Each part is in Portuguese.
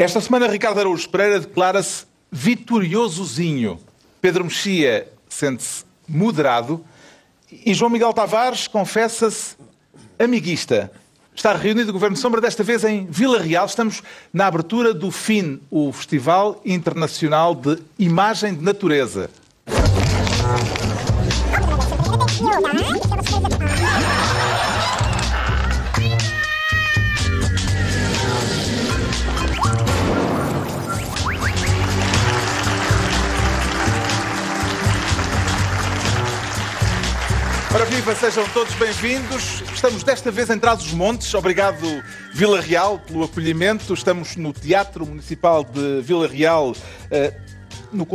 Esta semana, Ricardo Araújo Pereira declara-se vitoriosozinho. Pedro Mexia sente-se moderado e João Miguel Tavares confessa-se amiguista. Está reunido o Governo Sombra, desta vez em Vila Real. Estamos na abertura do FIN, o Festival Internacional de Imagem de Natureza. Viva, sejam todos bem-vindos. Estamos desta vez em Trás-os-Montes. Obrigado, Vila Real, pelo acolhimento. Estamos no Teatro Municipal de Vila Real, eh, no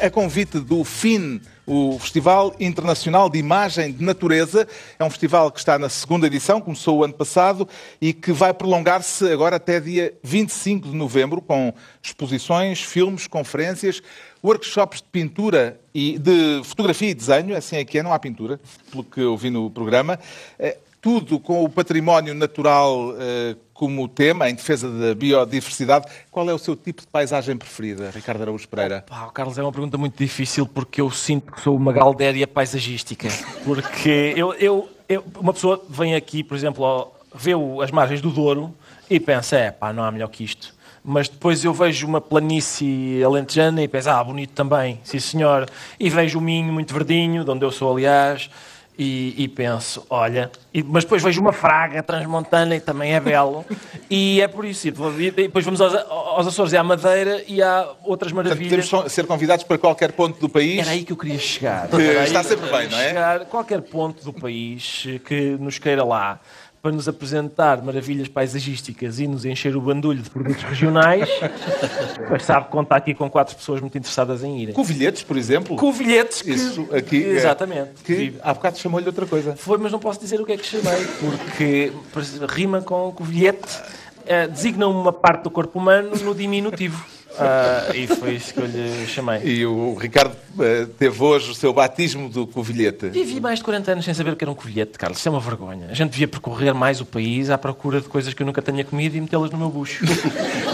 a convite do FIN, o Festival Internacional de Imagem de Natureza. É um festival que está na segunda edição, começou o ano passado e que vai prolongar-se agora até dia 25 de novembro, com exposições, filmes, conferências, workshops de pintura e de fotografia e desenho, assim é que é, não há pintura, pelo que eu vi no programa. Eh, Tudo com o património natural eh, como tema, em defesa da biodiversidade. Qual é o seu tipo de paisagem preferida, Ricardo Araújo Pereira? Pá, Carlos, é uma pergunta muito difícil porque eu sinto que sou uma galdéria paisagística. Porque eu, eu- eu- uma pessoa vem aqui, por exemplo, vê as margens do Douro e pensa, é pá, não há melhor que isto. Mas depois eu vejo uma planície alentejana e penso, ah, bonito também, sim senhor. E vejo o Minho muito verdinho, de onde eu sou, aliás, e, e penso, olha, e- mas depois vejo uma fraga transmontana e também é belo. e é por isso. E depois vamos aos, aos Açores e à Madeira e há outras Portanto, maravilhas. podemos so- ser convidados para qualquer ponto do país. Era aí que eu queria chegar. Que está sempre bem, não é? chegar. Qualquer ponto do país que nos queira lá para nos apresentar maravilhas paisagísticas e nos encher o bandulho de produtos regionais, mas sabe contar aqui com quatro pessoas muito interessadas em irem. Covilhetes, por exemplo. Covilhetes que... Isso aqui. é- Exatamente. Que Vive. há bocado chamou-lhe outra coisa. Foi, mas não posso dizer o que é que chamei, porque rima com covilhete, eh, designa uma parte do corpo humano no diminutivo. Ah, e foi isso que eu lhe chamei. E o Ricardo eh, teve hoje o seu batismo do covilhete. Vivi mais de 40 anos sem saber o que era um covilhete, Carlos. Isso é uma vergonha. A gente devia percorrer mais o país à procura de coisas que eu nunca tenha comido e metê-las no meu bucho.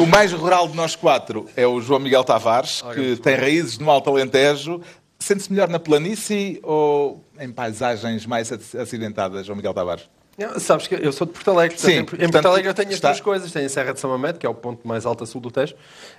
O mais rural de nós quatro é o João Miguel Tavares, que tem raízes no Alto Alentejo. Sente-se melhor na planície ou em paisagens mais ac- acidentadas, João Miguel Tavares? Sabes que eu sou de Porto Alegre. Sim, portanto, em- em portanto, Porto Alegre eu tenho as está- duas coisas. Tenho a Serra de São Mamede, que é o ponto mais alto a sul do Tejo,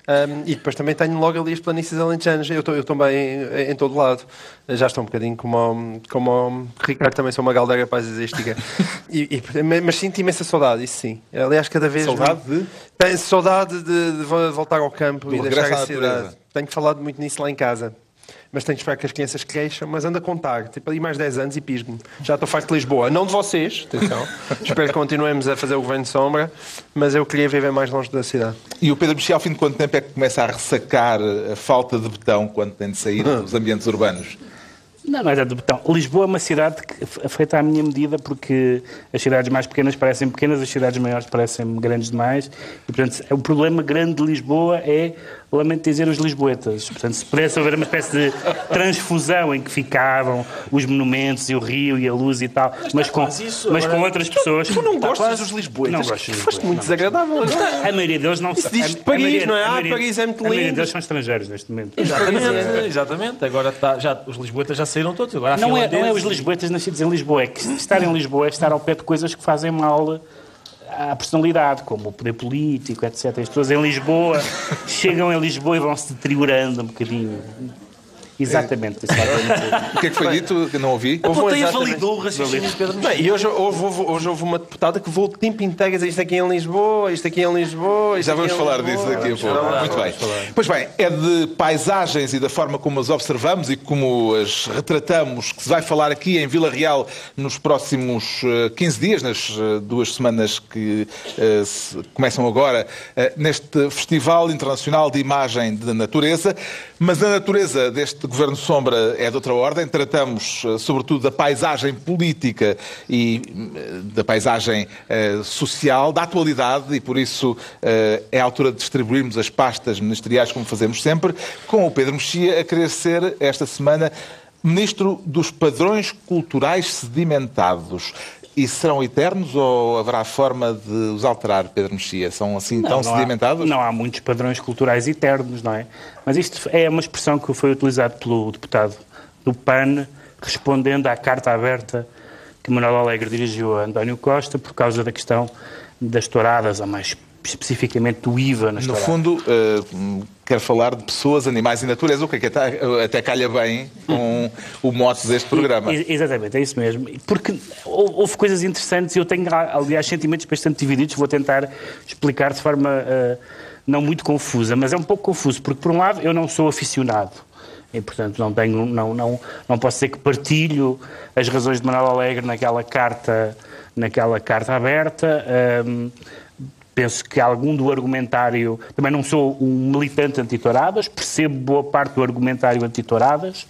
um, e depois também tenho logo ali as planícies alentejanas. Eu estou bem em, em todo lado. Já estou um bocadinho como o, como o Ricardo, também sou uma galdeira paisagística. e, e- mas sinto imensa saudade, isso sim. Aliás, cada vez... Saudade de? Tenho saudade de, de vo- voltar ao campo Do e deixar a cidade. natureza. Tenho falado muito nisso lá em casa. Mas tenho que esperar que as crianças cresçam, mas ando a contar. Tipo, ali mais 10 anos e pisgo-me. Já estou farto de Lisboa. Não de vocês, atenção. Espero que continuemos a fazer o governo de sombra, mas eu queria viver mais longe da cidade. E o Pedro Mexia, ao fim de quanto tempo é que começa a ressacar a falta de betão quando tem de sair dos ambientes urbanos? Não, não é de botão. Lisboa é uma cidade que é feita à minha medida porque as cidades mais pequenas parecem pequenas, as cidades maiores parecem grandes demais. E, portanto, o problema grande de Lisboa é, lamento dizer, os lisboetas. Portanto, se pudesse haver uma espécie de transfusão em que ficavam os monumentos e o rio e a luz e tal, mas com, quase isso, mas agora- com outras pessoas... Tu não Está gostas quase- dos lisboetas? Não gosto dos Foste muito desagradável agora. A maioria deles não a- diz de Paris, maioria- não é? Ah, Paris é muito A maioria lindo. deles são estrangeiros neste momento. Exatamente, exatamente. Agora está, já, os lisboetas já saíram todos. Agora Não é, não é os lisboetas nascidos em Lisboa, é que estar em Lisboa é estar ao pé de coisas que fazem mal à personalidade, como o poder político, etc. As pessoas em Lisboa chegam em Lisboa e vão se deteriorando um bocadinho. Exatamente. exatamente. O que é que foi dito? Que não ouvi? A plateia validou o raciocínio de Pedro Não, Mexia. e hoje, hoje, houve, hoje houve uma deputada que voou o tempo inteiro a dizer isto aqui em Lisboa, isto aqui em Lisboa. Isto Já vamos em falar Lisboa. disso daqui a pouco. falar, Muito bem. falar. Pois bem, é de paisagens e da forma como as observamos e como as retratamos que se vai falar aqui em Vila Real nos próximos eh, 15 dias, nas eh, duas semanas que eh, se- começam agora, eh, neste Festival Internacional de Imagem de Natureza. Mas a natureza deste Governo Sombra é de outra ordem. Tratamos, eh, sobretudo, da paisagem política e eh, da paisagem eh, social, da atualidade, e por isso é a altura de distribuirmos as pastas ministeriais, como fazemos sempre, com o Pedro Mexia a querer ser, esta semana, Ministro dos Padrões Culturais Sedimentados. E serão eternos ou haverá forma de os alterar, Pedro Mexia? São assim Não, tão não há- sedimentados? não há muitos padrões culturais eternos, não é? Mas isto é uma expressão que foi utilizada pelo deputado do PAN, respondendo à carta aberta que Manuel Alegre dirigiu a António Costa por causa da questão das touradas, ou mais especificamente do IVA nas No touradas. fundo, eh, quero falar de pessoas, animais e natureza, o que é que até, até calha bem com o mote deste programa. Ex- Exatamente, é isso mesmo. Porque hou- houve coisas interessantes e eu tenho, aliás, sentimentos bastante divididos. Vou tentar explicar de forma eh, não muito confusa, mas é um pouco confuso, porque, por um lado, eu não sou aficionado. E, portanto, não, tenho, não, não, não posso dizer que partilho as razões de Manuel Alegre naquela carta, naquela carta aberta. Ahm, Penso que algum do argumentário. Também não sou um militante antitouradas, percebo boa parte do argumentário antitouradas.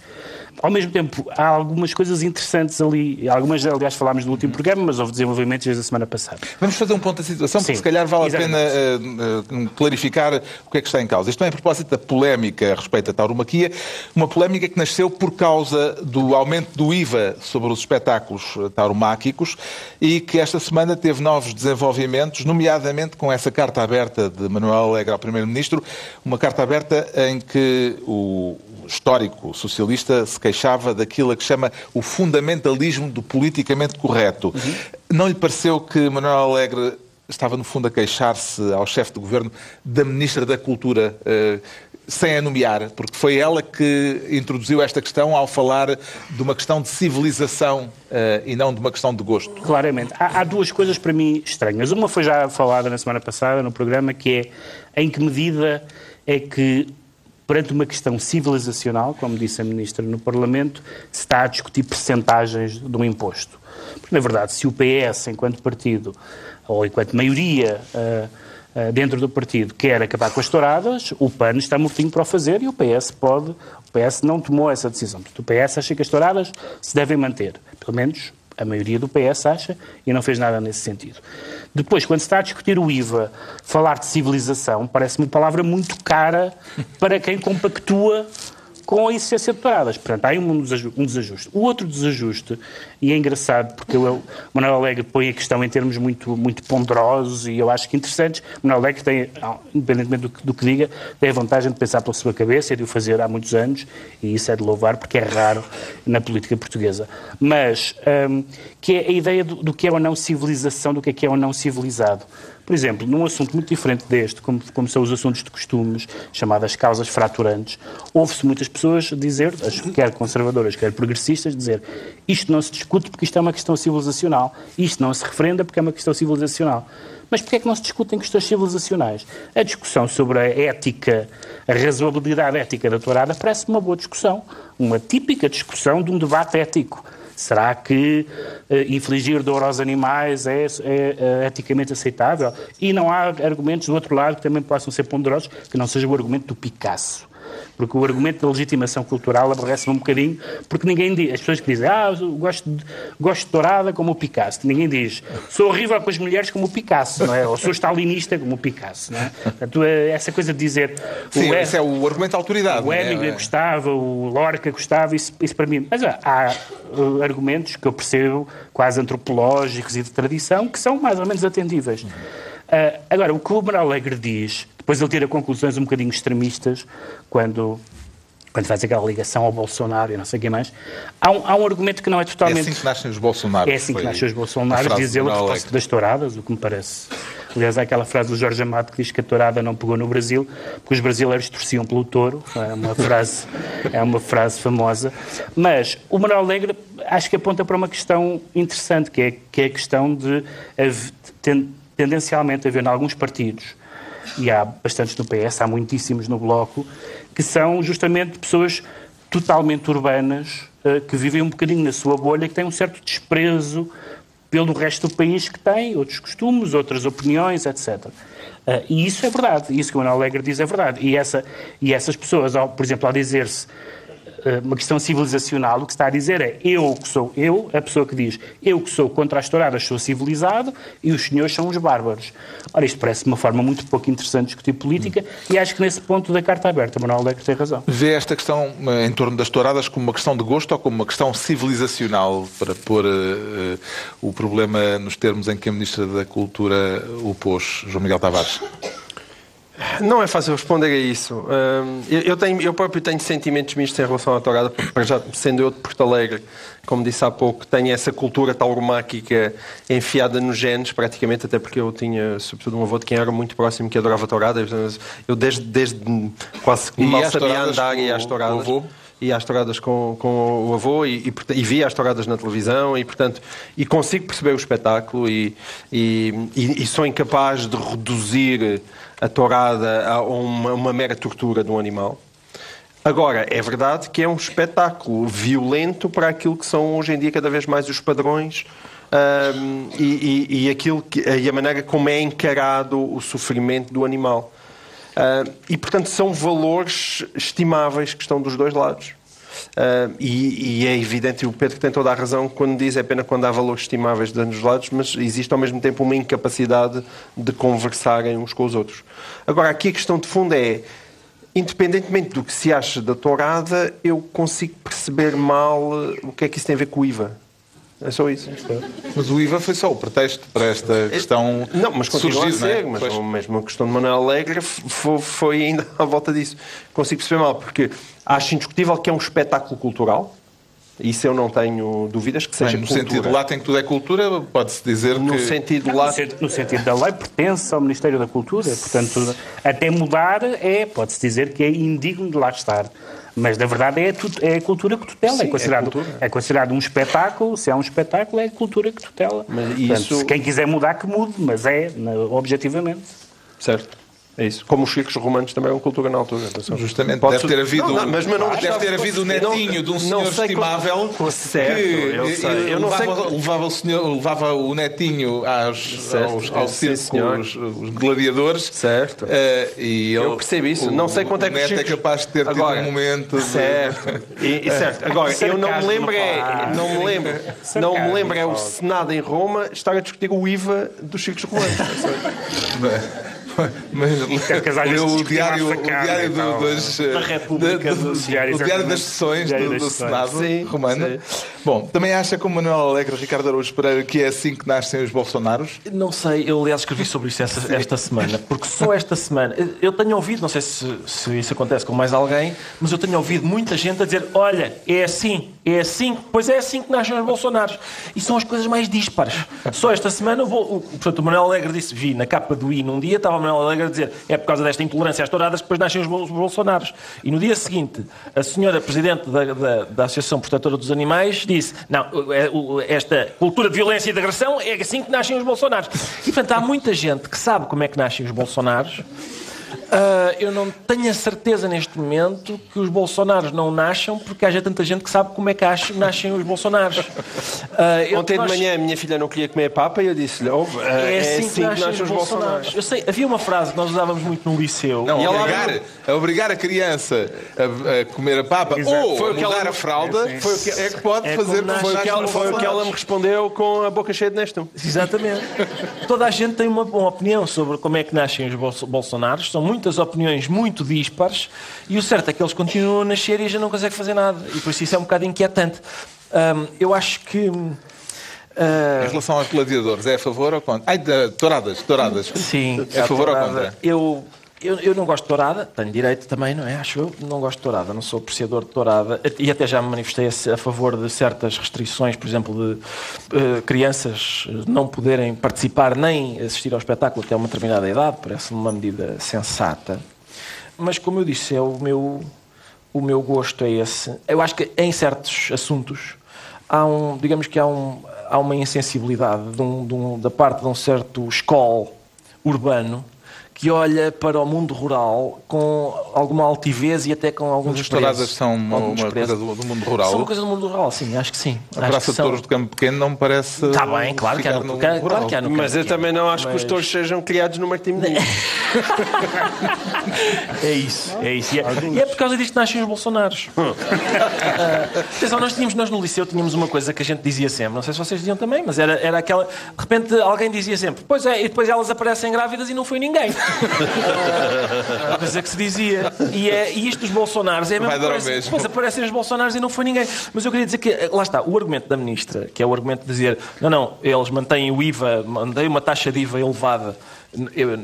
Ao mesmo tempo, há algumas coisas interessantes ali. Algumas, aliás, falámos no último programa, mas houve desenvolvimentos desde a semana passada. Vamos fazer um ponto da situação, porque Sim, se calhar vale a exatamente. pena eh, eh, clarificar o que é que está em causa. Isto não é a propósito da polémica a respeito da tauromaquia, uma polémica que nasceu por causa do aumento do IVA sobre os espetáculos eh, tauromáquicos e que esta semana teve novos desenvolvimentos, nomeadamente com essa carta aberta de Manuel Alegre ao Primeiro-Ministro, uma carta aberta em que o histórico socialista se queixava daquilo a que chama o fundamentalismo do politicamente correto. Não lhe pareceu que Manuel Alegre estava, no fundo, a queixar-se ao chefe de governo da Ministra da Cultura, eh, sem a nomear, porque foi ela que introduziu esta questão ao falar de uma questão de civilização eh, e não de uma questão de gosto. Claramente. Há, há duas coisas para mim estranhas. Uma foi já falada na semana passada no programa, que é em que medida é que, perante uma questão civilizacional, como disse a Ministra no Parlamento, se está a discutir percentagens de um imposto. Porque, na verdade, se o PS, enquanto partido, ou enquanto maioria ah, ah, dentro do partido, quer acabar com as touradas, o PAN está mortinho para o fazer e o PS pode. O PS não tomou essa decisão. Portanto, o PS acha que as touradas se devem manter. Pelo menos a maioria do PS acha e não fez nada nesse sentido. Depois, quando se está a discutir o IVA, falar de civilização parece-me uma palavra muito cara para quem compactua com a existência de touradas. Portanto, há aí um um desajuste. O outro desajuste, e é engraçado porque o Manuel Alegre põe a questão em termos muito, muito ponderosos e eu acho que interessantes. Manuel Alegre tem, independentemente do que, do que diga, tem a vantagem de pensar pela sua cabeça e de o fazer há muitos anos, e isso é de louvar porque é raro na política portuguesa. Mas, hum, que é a ideia do, do que é ou não civilização, do que é que é ou não civilizado. Por exemplo, num assunto muito diferente deste, como, como são os assuntos de costumes, chamadas causas fraturantes, ouve-se muitas pessoas dizer, quer conservadoras, quer progressistas, dizer isto não se discute porque isto é uma questão civilizacional, isto não se referenda porque é uma questão civilizacional. Mas porquê é que não se discutem questões civilizacionais? A discussão sobre a ética, a razoabilidade ética da tourada parece uma boa discussão, uma típica discussão de um debate ético. Será que eh, infligir dor aos animais é, é, eh, eticamente aceitável? E não há argumentos do outro lado que também possam ser ponderosos, que não seja o argumento do Picasso. Porque o argumento da legitimação cultural aborrece-me um bocadinho, porque ninguém diz, as pessoas que dizem, ah, gosto de, gosto de dourada como o Picasso, ninguém diz, sou horrível com as mulheres como o Picasso, não é? Ou sou stalinista como o Picasso, não é? Portanto, eh, essa coisa de dizer... Sim, o- esse é o argumento da autoridade. o é? Hemingway gostava, o Lorca gostava, isso, isso para mim. Mas há, há, uh, argumentos que eu percebo, quase antropológicos e de tradição, que são mais ou menos atendíveis. Uh, agora, o que o Alegre diz, depois ele tira conclusões um bocadinho extremistas, quando, quando faz aquela ligação ao Bolsonaro e não sei o que mais, há um, há um argumento que não é É totalmente... assim que nascem os Bolsonaros. É assim que Foi nasceu os Bolsonaros, diz de ele a propósito das touradas, o que me parece. Aliás, há aquela frase do Jorge Amado que diz que a tourada não pegou no Brasil porque os brasileiros torciam pelo touro. É uma frase, é uma frase famosa. Mas o Manuel Alegre acho que aponta para uma questão interessante, que é, que é a questão de haver- ten- tendencialmente haver em alguns partidos, e há bastantes no PS, há muitíssimos no Bloco, que são justamente pessoas totalmente urbanas, eh, que vivem um bocadinho na sua bolha, que têm um certo desprezo pelo resto do país que tem outros costumes, outras opiniões, etc. Ah, e isso é verdade, isso que o Manuel Alegre diz é verdade. E, essa, e essas pessoas, ao, por exemplo, ao dizer-se eh, uma questão civilizacional, o que está a dizer é eu que sou eu, a pessoa que diz eu que sou contra as touradas sou civilizado e os senhores são os bárbaros. Ora, isto parece uma forma muito pouco interessante de discutir política e acho que nesse ponto da carta aberta, Manuel Alegre tem razão. Vê esta questão eh, em torno das touradas como uma questão de gosto ou como uma questão civilizacional, para pôr uh, o problema nos termos em que a Ministra da Cultura o pôs, João Miguel Tavares? Não é fácil responder a isso. Eu, tenho, eu próprio tenho sentimentos mistos em relação à tourada, porque já sendo eu de Porto Alegre, como disse há pouco, tenho essa cultura tauromáquica enfiada nos genes, praticamente, até porque eu tinha, sobretudo, um avô de quem era muito próximo, que adorava tourada. Eu desde, desde quase que mal sabia andar e às touradas e às touradas com, com o avô e, e, e via as touradas na televisão e, portanto, e consigo perceber o espetáculo e, e, e sou incapaz de reduzir a tourada a uma, uma mera tortura de um animal. Agora, é verdade que é um espetáculo violento para aquilo que são hoje em dia cada vez mais os padrões um, e, e, e, aquilo que, e a maneira como é encarado o sofrimento do animal. Uh, e, portanto, são valores estimáveis que estão dos dois lados. Uh, e, e, é evidente, e o Pedro tem toda a razão quando diz é pena quando há valores estimáveis de ambos os lados, mas existe ao mesmo tempo uma incapacidade de conversarem uns com os outros. Agora, aqui a questão de fundo é, independentemente do que se acha da tourada, eu consigo perceber mal o que é que isso tem a ver com o IVA. É só isso. Mas o IVA foi só o pretexto para esta questão. Não, mas continua surgir, a ser. Não é? Mas mesmo a questão de Manuel Alegre foi, foi ainda à volta disso. Consigo perceber mal, porque acho indiscutível que é um espetáculo cultural. Isso eu não tenho dúvidas que seja Bem, no cultura. sentido lá tem que tudo é cultura, pode-se dizer no que... Sentido lá... No sentido da lei, pertence ao Ministério da Cultura. Portanto, até mudar é, pode-se dizer que é indigno de lá estar. Mas, na verdade, é a, é a cultura que tutela. Sim, é, considerado, é, é, considerado um espetáculo. Se é um espetáculo, é a cultura que tutela. Mas Portanto, isso... quem quiser mudar, que mude, mas é, objetivamente. Certo. É isso. Como os circos romanos também eram cultura na altura. Atenção. Justamente. Pode deve ter havido, não, não, mas, mas não deve ter havido o netinho de um senhor estimável como... certo, que eu, sei. eu levava, não sei levava, o senhor, levava o netinho aos, certo, aos, aos circos, os gladiadores. Certo. Uh, e eu percebo isso. O, não sei quanto é que o neto é capaz de ter Agora, tido um momento. De... Certo. E, e certo. Agora, eu não me lembro é, não me lembro, não me lembro é o Senado em Roma estar a discutir o IVA dos circos romanos. Mas leu o diário, o diário do, das, da República, do, do, diário, o diário das sessões do, do Senado sim, romano. Sim. Bom, também acha, como Manuel Alegre, Ricardo Araújo Pereira, que é assim que nascem os Bolsonaros? Não sei, eu aliás escrevi sobre isso esta, esta semana, porque só esta semana, eu tenho ouvido, não sei se, se isso acontece com mais alguém, mas eu tenho ouvido muita gente a dizer: olha, é assim, é assim, pois é assim que nascem os Bolsonaros. E são as coisas mais dispares. Só esta semana, vou, portanto, o Manuel Alegre disse: vi na capa do I num dia, estava Manuel Alegre a dizer é por causa desta intolerância às touradas que depois nascem os Bolsonaros. E no dia seguinte, a senhora Presidente da, da, da Associação Protetora dos Animais disse não, é, esta cultura de violência e de agressão é assim que nascem os Bolsonaros. E, portanto, há muita gente que sabe como é que nascem os Bolsonaros Uh, eu não tenho a certeza neste momento que os Bolsonaros não nasçam porque haja tanta gente que sabe como é que nascem os Bolsonaros. Uh, Ontem de manhã a minha filha não queria comer papa e eu disse-lhe: oh, uh, é, assim, é assim que, nascem os Bolsonaros. Bolsonaros. Eu sei, havia uma frase que nós usávamos muito no liceu. Não, obrigar, a obrigar a criança a, a comer a papa Exato. ou foi a mudar ela, a fralda é, foi o que, é que pode é fazer foi, o que ela, foi o que ela me respondeu com a boca cheia de Nestum. Exatamente. Toda a gente tem uma, uma opinião sobre como é que nascem os Bolsonaros. São muitas opiniões muito dispares e o certo é que eles continuam a nascer e já não conseguem fazer nada. E por isso isso é um bocado inquietante. Um, eu acho que. Uh... Em relação aos gladiadores, é a favor ou contra? Ai, de, touradas, touradas. Sim. É a favor ou contra? Eu, eu, eu, não gosto de tourada, tenho direito também, não é? Acho eu, não gosto de tourada, não sou apreciador de tourada e até já me manifestei a, favor de certas restrições, por exemplo, de uh, crianças não poderem participar nem assistir ao espetáculo até uma determinada idade, parece-me uma medida sensata. Mas, como eu disse, é o meu, o meu gosto é esse. Eu acho que em certos assuntos há um, digamos que há, um, há uma insensibilidade de um, de um, da parte de um certo escola urbano que olha para o mundo rural com alguma altivez e até com algum As touradas são uma, uma coisa do, do mundo rural. São uma coisa do mundo rural, sim, acho que sim. A Acho Praça de são. Touros do Campo Pequeno não me parece. Está bem, claro que há ficar no, no claro, rural. claro que há no Mas eu também não acho que os Mas- touros sejam criados no Martim Moniz. É isso, é isso. E é, e é por causa disto que nascem os Bolsonaros. Ah, atenção, nós tínhamos, nós no liceu tínhamos uma coisa que a gente dizia sempre, não sei se vocês diziam também, mas era, era aquela. De repente alguém dizia sempre, pois é, e depois elas aparecem grávidas e não foi ninguém. Uma coisa que se dizia. E, é, e isto dos Bolsonaros é a mesma coisa. mesmo. Depois aparecem os Bolsonaros e não foi ninguém. Mas eu queria dizer que, eh, lá está, o argumento da ministra, que é o argumento de dizer, não, não, eles mantêm o IVA, mantêm uma taxa de IVA elevada,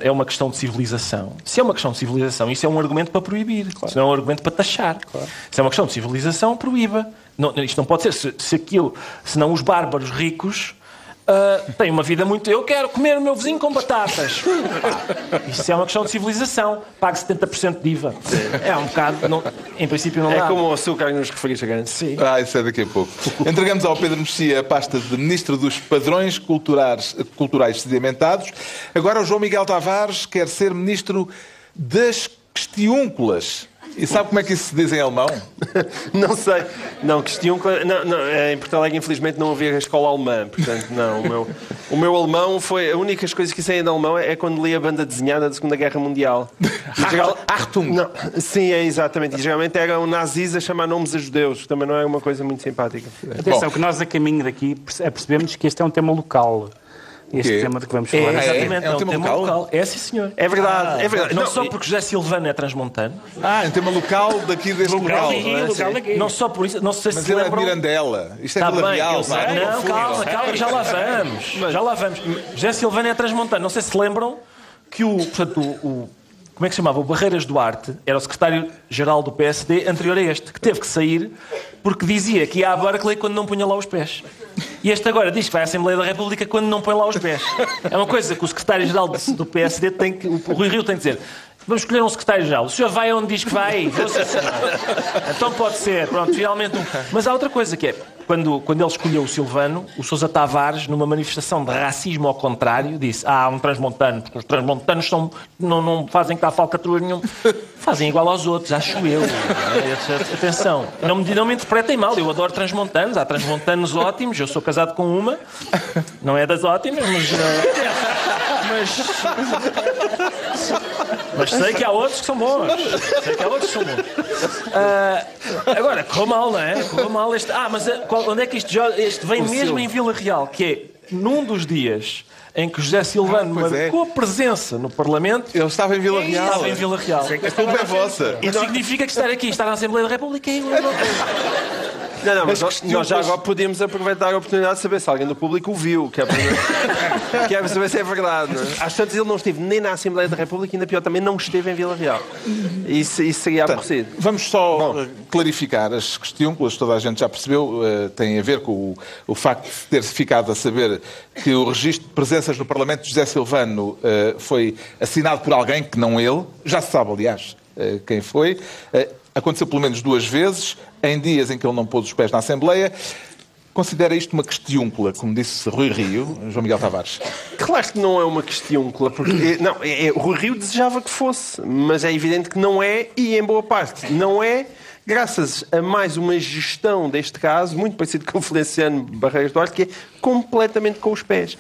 é uma questão de civilização. Se é uma questão de civilização, isso é um argumento para proibir. Isso não é um argumento para taxar. Se é uma questão de civilização, proíba. Não, isto não pode ser. Se, se aquilo, senão os bárbaros ricos têm uma vida muito. Eu quero comer o meu vizinho com batatas. Isso é uma questão de civilização. Pague 70% de IVA. É um bocado. não- em princípio, não É dá. como o açúcar nos refrigerantes. Sim. Ah, isso é daqui a pouco. Entregamos ao Pedro Mexia a pasta de Ministro dos Padrões Culturais, Culturais Sedimentados. Agora o João Miguel Tavares quer ser Ministro das Questiúnculas. E sabe como é que isso se diz em alemão? Não sei. Não, questão. Não, não, eh, em Porto Alegre, infelizmente, não havia a escola alemã. Portanto, não. O meu, o meu alemão foi. A única coisa que sei em alemão é quando li a banda desenhada da Segunda Guerra Mundial. Geral- Achtung! Não, sim, é exatamente. E geralmente eram nazis a chamar nomes a judeus, que também não é uma coisa muito simpática. Atenção, Bom. que nós a caminho daqui perce- percebemos que este é um tema local. Este tema de que vamos É, falar. é? exatamente. É um tema local? É, sim, senhor. É verdade, é verdade. Não, Não, só porque José Silvano é transmontano, Ah, em tema local daqui deste local. Local daqui, local daqui. não só por isso, não sei Mas se ele é lembram... Mirandela. Isto é Está Vila bem, Real. Não, calma, calma, já lá vamos. Já lá vamos. José Silvano é transmontano. Não sei se lembram que o, portanto, o, o- como é que se chamava? O Barreiras Duarte era o secretário-geral do PSD anterior a este, que teve que sair porque dizia que ia à Berkeley quando não punha lá os pés. E este agora diz que vai à Assembleia da República quando não põe lá os pés. É uma coisa que o secretário-geral do PSD tem que. O Rui Rio tem que dizer. Vamos escolher um secretário-geral. O senhor vai onde diz que vai? Então pode ser. Pronto, finalmente um. Mas há outra coisa que é. Quando, quando ele escolheu o Silvano, o Sousa Tavares, numa manifestação de racismo ao contrário, disse: Ah, um transmontano, porque os transmontanos são, não, não fazem cá falcatrua nenhum. Fazem igual aos outros, acho eu. Atenção, não me, não me interpretem mal, eu adoro transmontanos, há transmontanos ótimos, eu sou casado com uma, não é das ótimas, mas. eh, mas mas sei que há outros que são bons. Sei que há outros que são bons. Ah, agora, correu mal, não é? Correu mal este. Ah, mas ah, qual- onde é que isto jo- Este vem mesmo em Vila Real, que é num dos dias em que José Silvano Ah, é. marcou a presença no Parlamento. Ele estava em Vila Real. Estava em Vila Real. A culpa é vossa. Isso significa que estar aqui, estar na Assembleia da República é igual. Não, não, mas As nós, nós já questões- agora podíamos aproveitar a oportunidade de saber se alguém do público o viu, que é para, que é para saber se é verdade. É? Às tantas ele não esteve nem na Assembleia da República e ainda pior também não esteve em Vila Real. Isso, isso seria aborrecido. Vamos só eh, clarificar as questiúnculas, toda a gente já percebeu, eh, tem a ver com o, o facto de ter ficado a saber que o registro de presenças no Parlamento de José Silvano eh, foi assinado por alguém que não ele, já se sabe, aliás, eh, quem foi. Eh, Aconteceu pelo menos duas vezes, em dias em que ele não pôs os pés na Assembleia. Considera isto uma questiúncula, como disse Rui Rio, João Miguel Tavares. Claro que não é uma questiúncula, porque não, é, é- Rui Rio desejava que fosse, mas é evidente que não é, e em boa parte não é, graças a mais uma gestão deste caso, muito parecido com o Feliciano Barreiras Duarte, que é completamente com os pés.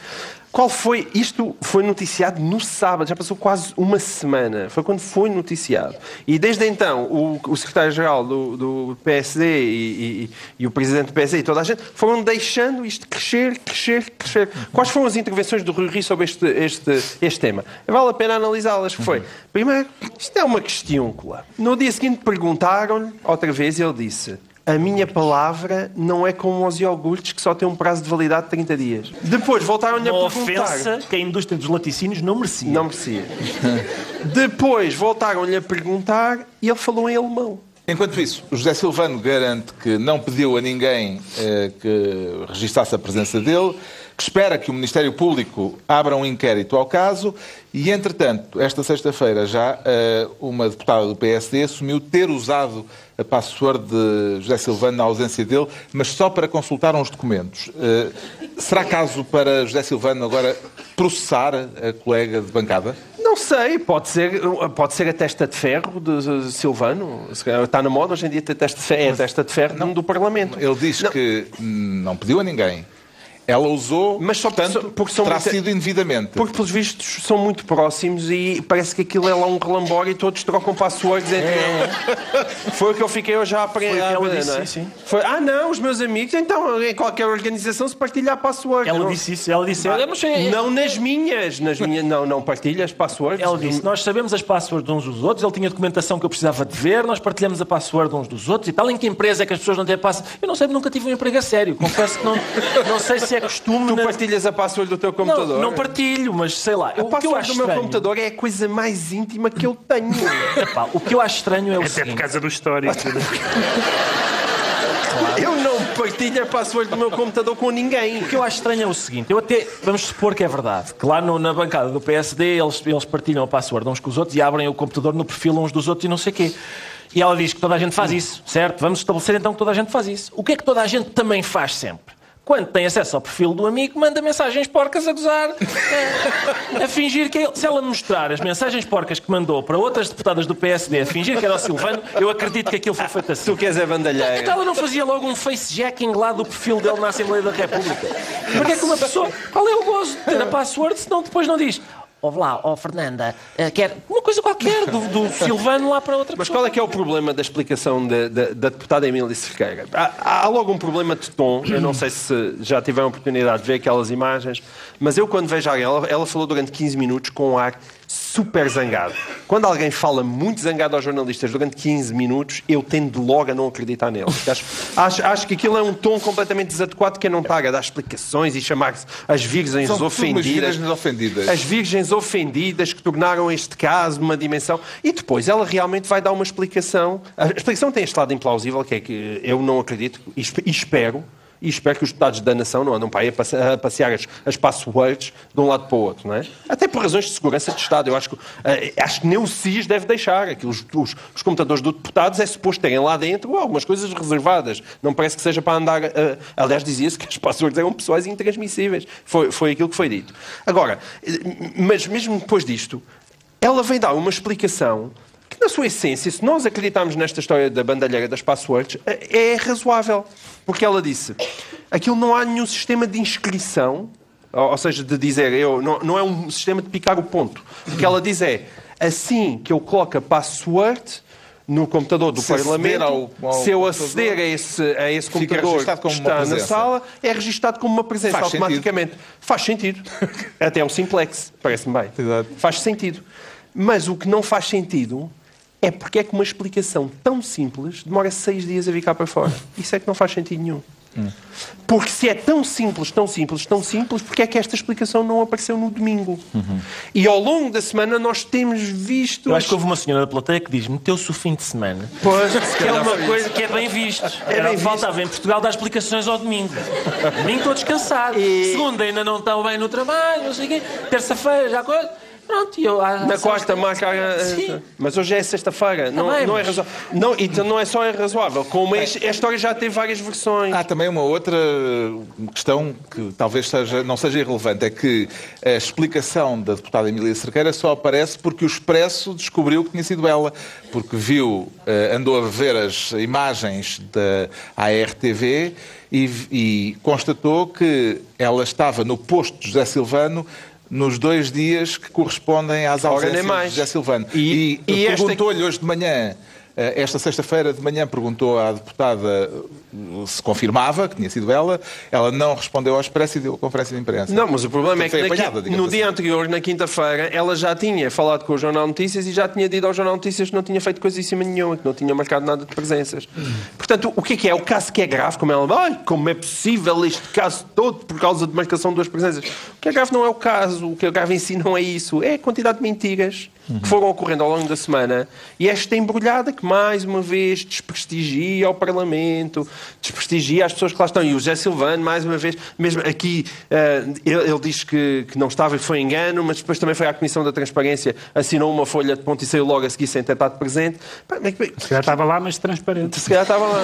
Qual foi? Isto foi noticiado no sábado, já passou quase uma semana. Foi quando foi noticiado. E desde então, o, o secretário-geral do, do PSD e, e- e o presidente do PSD e toda a gente foram deixando isto crescer, crescer, crescer. Quais foram as intervenções do Rui Rio sobre este, este, este tema? Vale a pena analisá-las. Foi, primeiro, isto é uma questiúncula. No dia seguinte perguntaram-lhe, outra vez, e ele disse... A minha palavra não é como os iogurtes que só tem um prazo de validade de 30 dias. Depois voltaram-lhe a Uma perguntar. ofensa que a indústria dos laticínios não merecia. Não merecia. Depois voltaram-lhe a perguntar e ele falou em alemão. Enquanto isso, o José Silvano garante que não pediu a ninguém eh, que registasse a presença dele, que espera que o Ministério Público abra um inquérito ao caso e, entretanto, esta sexta-feira já eh, uma deputada do PSD assumiu ter usado a password de José Silvano na ausência dele, mas só para consultar uns documentos. Eh, será caso para José Silvano agora processar a colega de bancada? Não Não sei, pode ser, pode ser a testa de ferro de Silvano. Está na moda hoje em dia ter testa de ferro, é a testa de ferro não, do Parlamento. Ele diz não. que não pediu a ninguém. Ela usou, mas só portanto, porque são terá muito... sido indevidamente. Porque, pelos vistos, são muito próximos e parece que aquilo é lá um relambório e todos trocam passwords entre é. Foi o que eu fiquei hoje a aprender. Ela disse, é? sim, sim. Foi, ah, não, os meus amigos, então, em qualquer organização se partilha passwords. Ela não. disse isso, ela disse... Ah, não nas minhas, nas minhas, não, não partilhas passwords. Ela disse, nós sabemos as passwords uns dos outros, ele tinha documentação que eu precisava de ver, nós partilhamos a password uns dos outros e tal. Em que empresa é que as pessoas não têm password? Eu não sei, nunca tive um emprego a sério. Confesso que não, não sei se é é costume. Tu na... partilhas a password do teu computador? Não, não partilho, mas sei lá. A password do meu estranho... computador é a coisa mais íntima que eu tenho. Epá, o que eu acho estranho é o Até seguinte... por causa do histórico. Claro. Eu não partilho a password do meu computador com ninguém. O que eu acho estranho é o seguinte: eu até, vamos supor que é verdade, que lá no, na bancada do PSD eles, eles partilham a password uns com os outros e abrem o computador no perfil uns dos outros e não sei o quê. E ela diz que toda a gente faz isso, certo? Vamos estabelecer então que toda a gente faz isso. O que é que toda a gente também faz sempre? Quando tem acesso ao perfil do amigo, manda mensagens porcas a gozar, a, a fingir que ele, se ela mostrar as mensagens porcas que mandou para outras deputadas do PSD a fingir que era o Silvano, eu acredito que aquilo foi feito assim. Tu queres é bandalheira. Então ela não fazia logo um facejacking lá do perfil dele na Assembleia da República? Porque é que uma pessoa. Qual é o gozo de ter a password se não depois não diz Ouve lá, oh, Fernanda, uh, quer uma coisa qualquer do, do Silvano lá para outra Mas qual é que é o problema da explicação de, de, da deputada Emília Cerqueira? Há, há, logo um problema de tom, eu não sei se já tiveram a oportunidade de ver aquelas imagens, mas eu quando vejo ela, ela falou durante 15 minutos com um ar super zangado. Quando alguém fala muito zangado aos jornalistas durante 15 minutos, eu tendo logo a não acreditar nele. Acho, acho, acho, que aquilo é um tom completamente desadequado que não paga dar explicações e chamar-se as virgens São ofendidas. ofendidas. As virgens ofendidas que tornaram este caso uma dimensão. E depois ela realmente vai dar uma explicação. A explicação tem este lado implausível, que é que eu não acredito e espero e espero que os deputados da nação não andam para aí a passear as, as passwords de um lado para o outro, não é? Até por razões de segurança de Estado. Eu acho que, uh, acho que nem o CIS deve deixar. Aqueles, os, os computadores dos deputados é suposto terem lá dentro algumas coisas reservadas. Não parece que seja para andar... Uh, aliás, dizia-se que as passwords eram pessoais intransmissíveis. Foi, foi aquilo que foi dito. Agora, mas mesmo depois disto, ela vem dar uma explicação na sua essência, se nós acreditarmos nesta história da bandalheira das passwords, é razoável. Porque ela disse, aquilo não há nenhum sistema de inscrição, ou seja, de dizer, eu, não, não é um sistema de picar o ponto. O que ela diz é, assim que eu coloco a password no computador do se Parlamento, ao, ao se eu aceder a esse, a esse computador que está na sala, é registado como uma presença Faz automaticamente. Sentido. Faz sentido. Até um simplex, parece-me bem. Exato. Faz sentido. Mas o que não faz sentido é porque é que uma explicação tão simples demora seis dias a vir cá para fora. Isso é que não faz sentido nenhum. Porque se é tão simples, tão simples, tão simples, porque é que esta explicação não apareceu no domingo? Uhum. E ao longo da semana nós temos visto. Eu acho que houve uma senhora da plateia que diz: meteu-se o fim de semana. Pois, que é uma coisa que é bem visto. É bem Faltava em Portugal dar explicações ao domingo. domingo estou descansado. E... Segunda ainda não estão bem no trabalho, não sei o quê. Terça-feira já coisa. Pronto, eu, ah, Na costa marca. Sim. Mas hoje é sexta-feira. Não, não é razoável. Não, então não é só é razoável, como é, a história já tem várias versões. Há também uma outra questão que talvez seja, não seja irrelevante, é que a explicação da deputada Emília Cerqueira só aparece porque o Expresso descobriu que tinha sido ela, porque viu, eh, andou a ver as imagens da ARTV e, e constatou que ela estava no posto de José Silvano nos dois dias que correspondem às ausências de José Silvano. E, e, e perguntou-lhe hoje de manhã, eh, esta sexta-feira de manhã, perguntou à deputada se confirmava que tinha sido ela, ela não respondeu ao Expresso e deu a conferência de imprensa. Não, mas o problema então, é que apanhada, no assim. dia anterior, na quinta-feira, ela já tinha falado com o Jornal Notícias e já tinha dito ao Jornal Notícias que não tinha feito coisa em cima nenhuma, que não tinha marcado nada de presenças. Portanto, o que é que é? O caso que é grave, como ela ai, como é possível este caso todo por causa de marcação de duas presenças? O que é grave não é o caso, o que é grave em si não é isso, é a quantidade de mentiras que foram ocorrendo ao longo da semana e esta embrulhada que mais uma vez desprestigia o Parlamento, desprestigia as pessoas que lá estão. E o José Silvano, mais uma vez, mesmo aqui, uh, ele, ele, diz que, que, não estava e foi engano, mas depois também foi à Comissão da Transparência, assinou uma folha de ponto e saiu logo a seguir sem ter estado presente. Se calhar estava lá, mas transparente. Se calhar estava lá.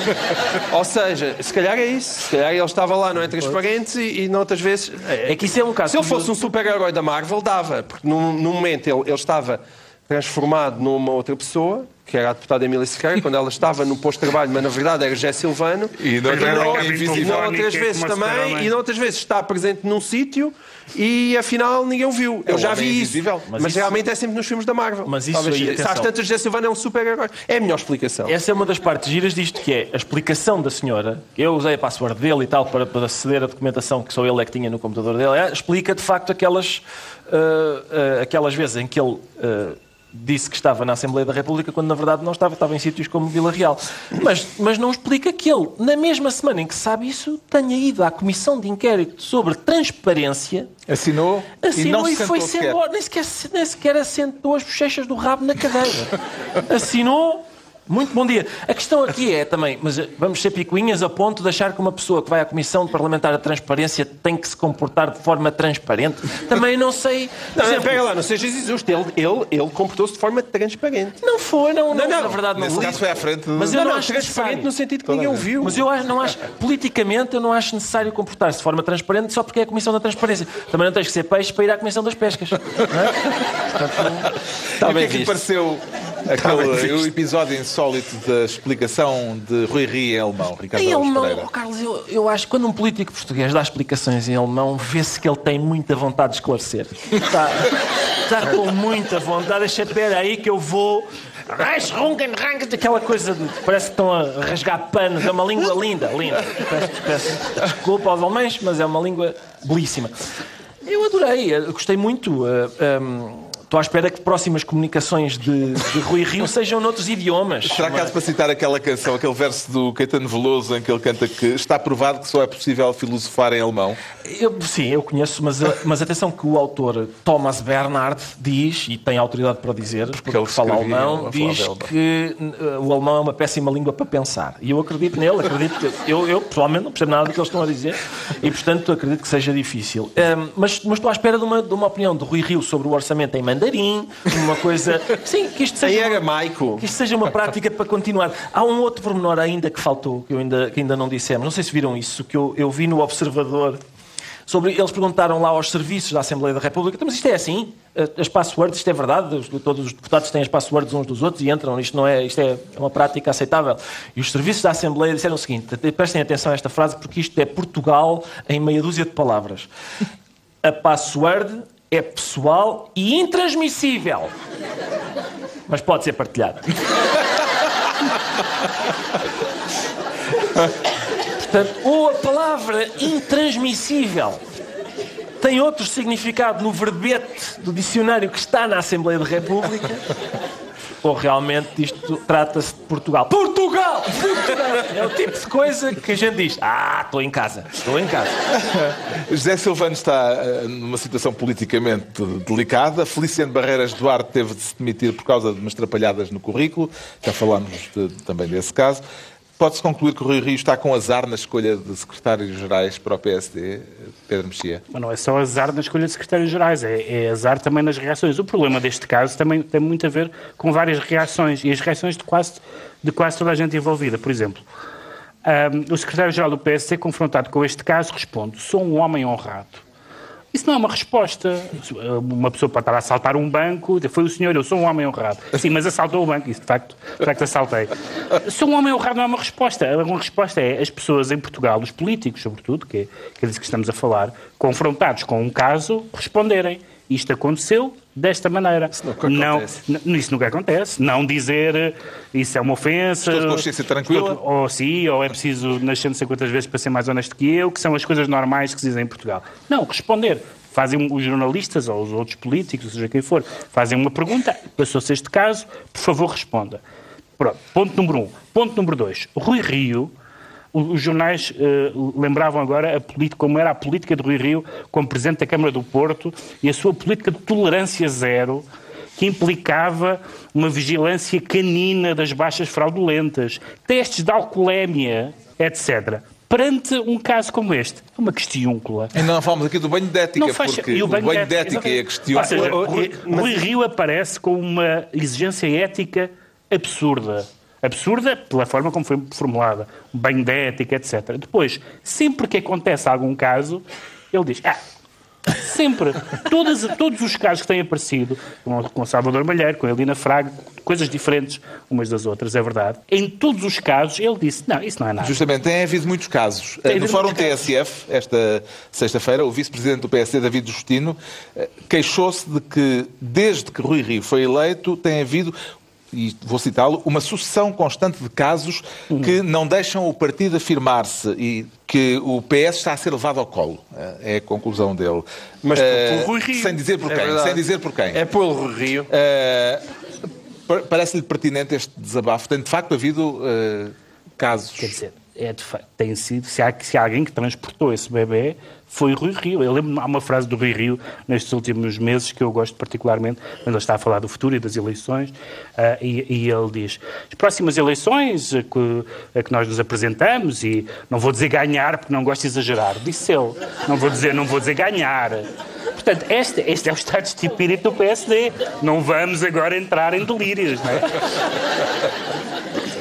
Ou seja, se calhar é isso. Se calhar ele estava lá, não é transparente e, e noutras vezes. É, é que isso é um caso. Se ele fosse um super-herói da Marvel, dava. Porque num, num momento ele, ele estava transformado numa outra pessoa, que era a deputada Emília Sequeira, quando ela estava no posto de trabalho, mas na verdade era José Silvano. E não, não, e não outras vezes também, e outras vezes está presente num sítio e afinal ninguém o viu. É Eu já vi isso. Mas, mas isso... realmente é sempre nos filmes da Marvel. Mas isso Talvez, aí, às tantas José Silvano é um super-herói. É a melhor explicação. Essa é uma das partes giras disto que é a explicação da senhora. Eu usei a password dele e tal para, para aceder à documentação que só ele é que tinha no computador dele. É, explica de facto aquelas, uh, uh, aquelas vezes em que ele. Disse que estava na Assembleia da República quando na verdade não estava, estava em sítios como Vila Real. Mas, mas não explica que ele, na mesma semana em que sabe isso, tenha ido à Comissão de Inquérito sobre Transparência. Assinou, assinou e, e foi sequer. nem sequer, nem sequer assentou as bochechas do rabo na cadeira. Assinou muito bom dia. A questão aqui é também, mas eh, vamos ser picuinhas a ponto de achar que uma pessoa que vai à Comissão Parlamentar de Transparência tem que se comportar de forma transparente. Também não sei. Não, exemplo, pega lá, não sejas injusto. Ele, ele, ele comportou-se de forma transparente. Não foi, não, não, não na verdade não. Nesse caso foi à frente. Mas eu não, não, acho transparente necessário. no sentido que ninguém ouviu. Mas eu não acho, politicamente, eu não acho necessário comportar-se de forma transparente só porque é a Comissão da Transparência. Também não tens que ser peixe para ir à Comissão das Pescas. Não é? Portanto, não... E o que é que pareceu aquele, o episódio insólito das explicação de Rui Rio em alemão, Ricardo Em alemão, oh, Carlos, eu, eu acho que quando um político português dá explicações em alemão, vê-se que ele tem muita vontade de esclarecer. Está, está com muita vontade. Deixa, espera aí que eu vou... Aquela coisa de. Parece que estão a rasgar panos. É uma língua linda, linda. Peço, peço desculpa aos alemães, mas é uma língua belíssima. Eu adorei, eu gostei muito. Uh, eh, um, ehm, Estou à espera que próximas comunicações de, de Rui Rio sejam noutros idiomas. Será caso para citar aquela canção, aquele verso do Caetano Veloso em que ele canta que está provado que só é possível filosofar em alemão? Eu, sim, eu conheço, mas, mas atenção que o autor Thomas Bernhard diz, e tem autoridade para dizer, porque, porque ele fala alemão, diz que uh, o alemão é uma péssima língua para pensar. E eu acredito nele, acredito que, eu, eu pessoalmente não percebo nada do que eles estão a dizer e, portanto, acredito que seja difícil. Um, mas, mas estou à espera de uma, de uma opinião de Rui Rio sobre o orçamento em mandarim, uma coisa. Sim, que isto seja. era uma, Maico. Que isto seja uma prática para continuar. Há um outro pormenor ainda que faltou, que, eu ainda, que ainda não dissemos. Não sei se viram isso, que eu, eu vi no Observador. Sobre, eles perguntaram lá aos serviços da Assembleia da República, mas isto é assim? As passwords, isto é verdade? Todos os deputados têm as passwords uns dos outros e entram, isto não é, isto é uma prática aceitável. E os serviços da Assembleia disseram o seguinte, prestem atenção a esta frase porque isto é Portugal em meia dúzia de palavras. A password é pessoal e intransmissível. Mas pode ser partilhada. Portanto, ou a palavra intransmissível tem outro significado no verbete do dicionário que está na Assembleia da República, realmente isto trata-se de Portugal. Portugal! Portugal! É o tipo de coisa que a gente diz: Ah, estou em casa, estou em casa. José Silvano está uh, numa situação politicamente delicada. Feliciano Barreiras Duarte teve de se demitir por causa de umas trapalhadas no currículo. Já falámos de, também desse caso. Pode-se concluir que o Rui Rio está com azar na escolha de secretários-gerais para o PSD, Pedro Mexia? Mas não é só azar na escolha de secretários-gerais, é, é, azar também nas reações. O problema deste caso também tem muito a ver com várias reações, e as reações de quase, de quase toda a gente envolvida. Por exemplo, um, o secretário-geral do PSD, confrontado com este caso, responde: sou um homem honrado. Isso não é uma resposta. Uma pessoa pode estar a assaltar um banco, foi o senhor, eu sou um homem honrado. Sim, mas assaltou o banco, isso de facto, de facto assaltei. Sou um homem honrado não é uma resposta. Uma resposta é as pessoas em Portugal, os políticos sobretudo, que é, que é disso que estamos a falar, confrontados com um caso, responderem. Isto aconteceu desta maneira. Isso nunca não, acontece. isso nunca acontece. Não dizer isso é uma ofensa. Estou de consciência tranquila. Ou sim, ou é preciso nascer não sei quantas vezes para ser mais honesto que eu, que são as coisas normais que se dizem em Portugal. Não, responder. Fazem os jornalistas ou os outros políticos, seja quem for, fazem uma pergunta, passou-se este caso, por favor responda. Pronto, ponto número um. Ponto número dois. Rui Rio os jornais uh, lembravam agora a política, como era a política de Rui Rio como Presidente da Câmara do Porto e a sua política de tolerância zero que implicava uma vigilância canina das baixas fraudulentas, testes de alcoolemia, etc. Perante um caso como este, é uma questiúncula. Ainda não falamos aqui do banho de ética, Não faz porque e o banho, de ética e a Ou questão. seja, Oh, oh, Rui, Rui Rio aparece com uma exigência ética absurda. Absurda pela forma como foi formulada. Banho de ética, etc. Depois, sempre que acontece algum caso, ele diz: Ah, sempre. Todas, todos os casos que têm aparecido, com, com Salvador Malheiro, com a Helena Fraga, coisas diferentes umas das outras, é verdade. Em todos os casos, ele disse: Não, isso não é nada. Justamente, tem havido muitos casos. Tem no havido Fórum. TSF, esta sexta-feira, o vice-presidente do PSD, David Justino, eh, queixou-se de que, desde que Rui Rio foi eleito, tem havido, e vou citá-lo, uma sucessão constante de casos Uhum. que não deixam o partido afirmar-se e que o PS está a ser levado ao colo. É a conclusão dele. Mas Eh, por Rui Rio. Sem dizer por É quem. verdade. sem dizer por quem. É pelo Rui Rio. Pa- Parece-lhe pertinente este desabafo. Tem de facto havido eh, casos. Quer dizer, é de facto, tem sido, se há, se há alguém que transportou esse bebê, foi Rui Rio. Eu lembro-me, há uma frase do Rui Rio nestes últimos meses que eu gosto particularmente, quando ele está a falar do futuro e das eleições, ah, e, e ele diz: as próximas eleições a que, a que nós nos apresentamos, e não vou dizer ganhar, porque não gosto de exagerar, disse ele, não vou dizer, não vou dizer ganhar. Portanto, este, este é o estado de espírito do PSD. Não vamos agora entrar em delírios, não é?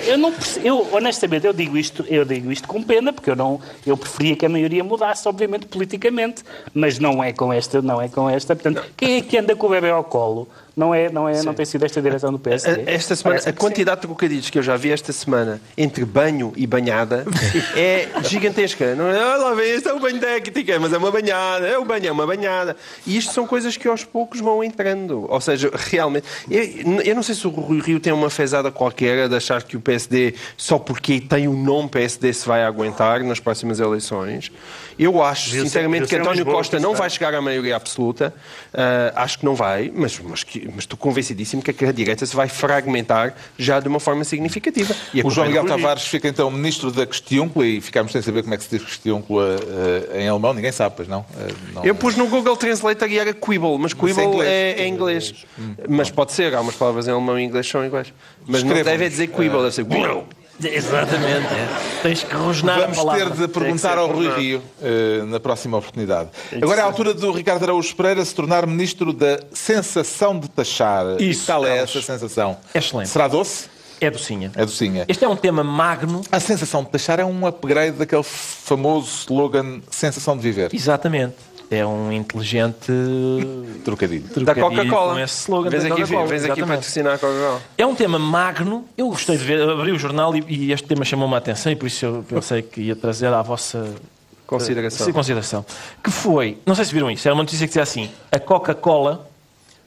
Eu não eu honestamente eu digo isto, eu digo isto com pena porque eu não eu preferia que a maioria mudasse obviamente politicamente, mas não é com esta, não é com esta. Portanto, quem é que anda com o bebê ao colo? Não é, não é, não tem sido esta direção do PSD. A- Esta semana, a sim. quantidade de trocadilhos que eu já vi esta semana entre banho e banhada é gigantesca. Não é, "Ah, lá vem, este é o banho técnica, mas é uma banhada, é o banho, é uma banhada. E isto são coisas que aos poucos vão entrando. Ou seja, realmente. Eu, eu não sei se o Rui Rio tem uma fezada qualquer de achar que o PSD, só porque tem o nome PSD, se vai aguentar nas próximas eleições. Eu acho, sinceramente, que António Costa não vai chegar à maioria absoluta. Ah, acho que não vai, mas, mas, que- mas estou convencidíssimo que a direita se vai fragmentar já de uma forma significativa. O João é Miguel. Tavares fica então ministro da questiúncula e ficámos sem saber como é que se diz questiúncula eh, em alemão. Ninguém sabe, pois não? Eh, não- Eu pus no Google Translator e era Quibble, mas Quibble é inglês. é, é inglês. Mas pode ser, há umas palavras em alemão e inglês são iguais. Mas não deve dizer Quibble, deve ser Quibble. Exatamente. é. Tens que rosnar Vamos a palavra. ter de perguntar ao Rui. Rio eh, na próxima oportunidade. Agora é a altura do Ricardo Araújo Pereira se tornar ministro da sensação de taxar. Isso, e qual é essa sensação? Excelente. Será doce? É docinha. É docinha. Este é um tema magno. A sensação de taxar é um upgrade daquele famoso slogan sensação de viver. Exatamente. É um inteligente Trocadilho. Da trocadilho Coca-Cola. com esse slogan Vens da aqui, Coca-Cola, vens aqui patrocinar a Coca-Cola. É um tema magno. Eu gostei de ver, abri o jornal e, e este tema chamou-me a atenção e por isso eu pensei que ia trazer à vossa Consideração. Sim, consideração. Que foi, não sei se viram isso, era uma notícia que dizia assim: a Coca-Cola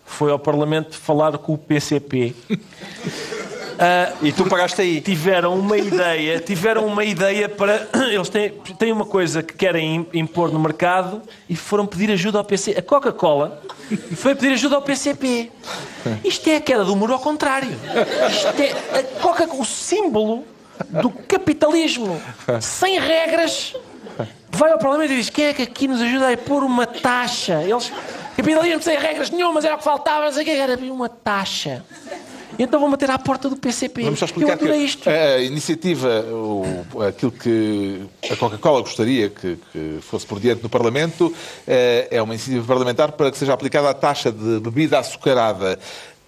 foi ao Parlamento falar com o PCP. E tu pagaste aí. Tiveram uma ideia, tiveram uma ideia para. Eles têm, têm uma coisa que querem im- impor no mercado e foram pedir ajuda ao PCP. A Coca-Cola foi pedir ajuda ao PCP. Isto é a queda do muro ao contrário. Isto é a Coca o símbolo do capitalismo sem regras. Vai ao Parlamento e diz: quem é que aqui nos ajuda a pôr uma taxa? Eles. Capitalismo sem regras nenhumas, era o que faltava, não sei o que era, uma taxa. Então vão bater à porta do PCP. Vamos só explicar que adorei isto. a iniciativa, o- aquilo que a Coca-Cola gostaria que, que fosse por diante do Parlamento, eh, é uma iniciativa parlamentar para que seja aplicada a taxa de bebida açucarada.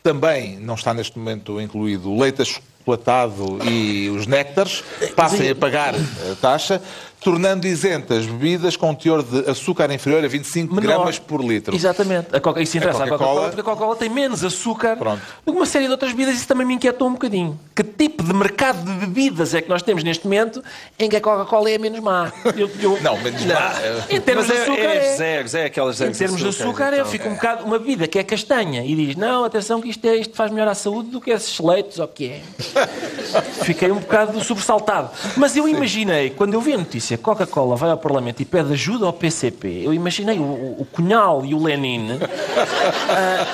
Também não está neste momento incluído o leite achocolatado e os néctares, passem a pagar a taxa, tornando isentas bebidas com teor de açúcar inferior a 25 Menor. gramas por litro. Exatamente. A Coca... Isso interessa A à Coca-Cola, porque a Coca-Cola tem menos açúcar Pronto. do que uma série de outras bebidas. Isso também me inquietou um bocadinho. Que tipo de mercado de bebidas é que nós temos neste momento em que a Coca-Cola é a menos má? Eu- eu- Não, menos mal. Em termos Mas de é, açúcar é é... zeros, é aquelas Em zeros termos de açúcar, então. eu fico um bocado. Uma bebida que é castanha e diz: Não, atenção, que isto, é, isto faz melhor à saúde do que esses leitos, ou o que é. Fiquei um bocado sobressaltado. Mas eu imaginei, quando eu vi a notícia, Coca-Cola vai ao Parlamento e pede ajuda ao PCP, eu imaginei o, o- Cunhal e o Lenin ah,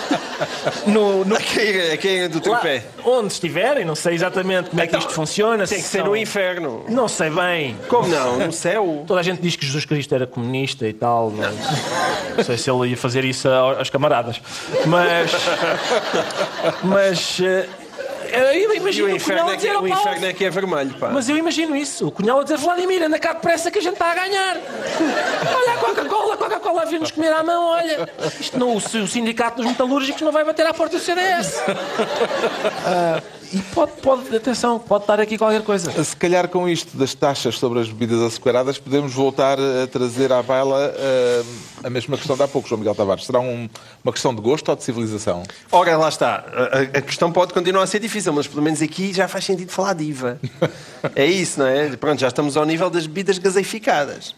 no, no, Quem é, quem é do tripé? onde estiverem, não sei exatamente como é que isto funciona. Tem que se ser são- no inferno. Não sei bem. Como não? No céu? Toda a gente diz que Jesus Cristo era comunista e tal, mas Não sei se ele ia fazer isso aos camaradas. Mas. Mas. eh, Eu E imagino o o inferno, Cunhal a é que, o inferno é que é vermelho, pá. Mas eu imagino isso. O Cunhal a dizer Vladimir, anda cá depressa que a gente está a ganhar. Olha a Coca-Cola, a Coca-Cola a vir-nos comer à mão, olha. Isto não, o, o sindicato dos metalúrgicos não vai bater à porta do CDS. Ah, e pode, pode, atenção, pode estar aqui qualquer coisa. Se calhar com isto das taxas sobre as bebidas açucaradas podemos voltar a trazer à baila eh, a mesma questão de há pouco, João Miguel Tavares. Será um- uma questão de gosto ou de civilização? Ora, lá está. A, a- a questão pode continuar a ser difícil, mas pelo menos aqui já faz sentido falar diva. É isso, não é? Pronto, já estamos ao nível das bebidas gaseificadas.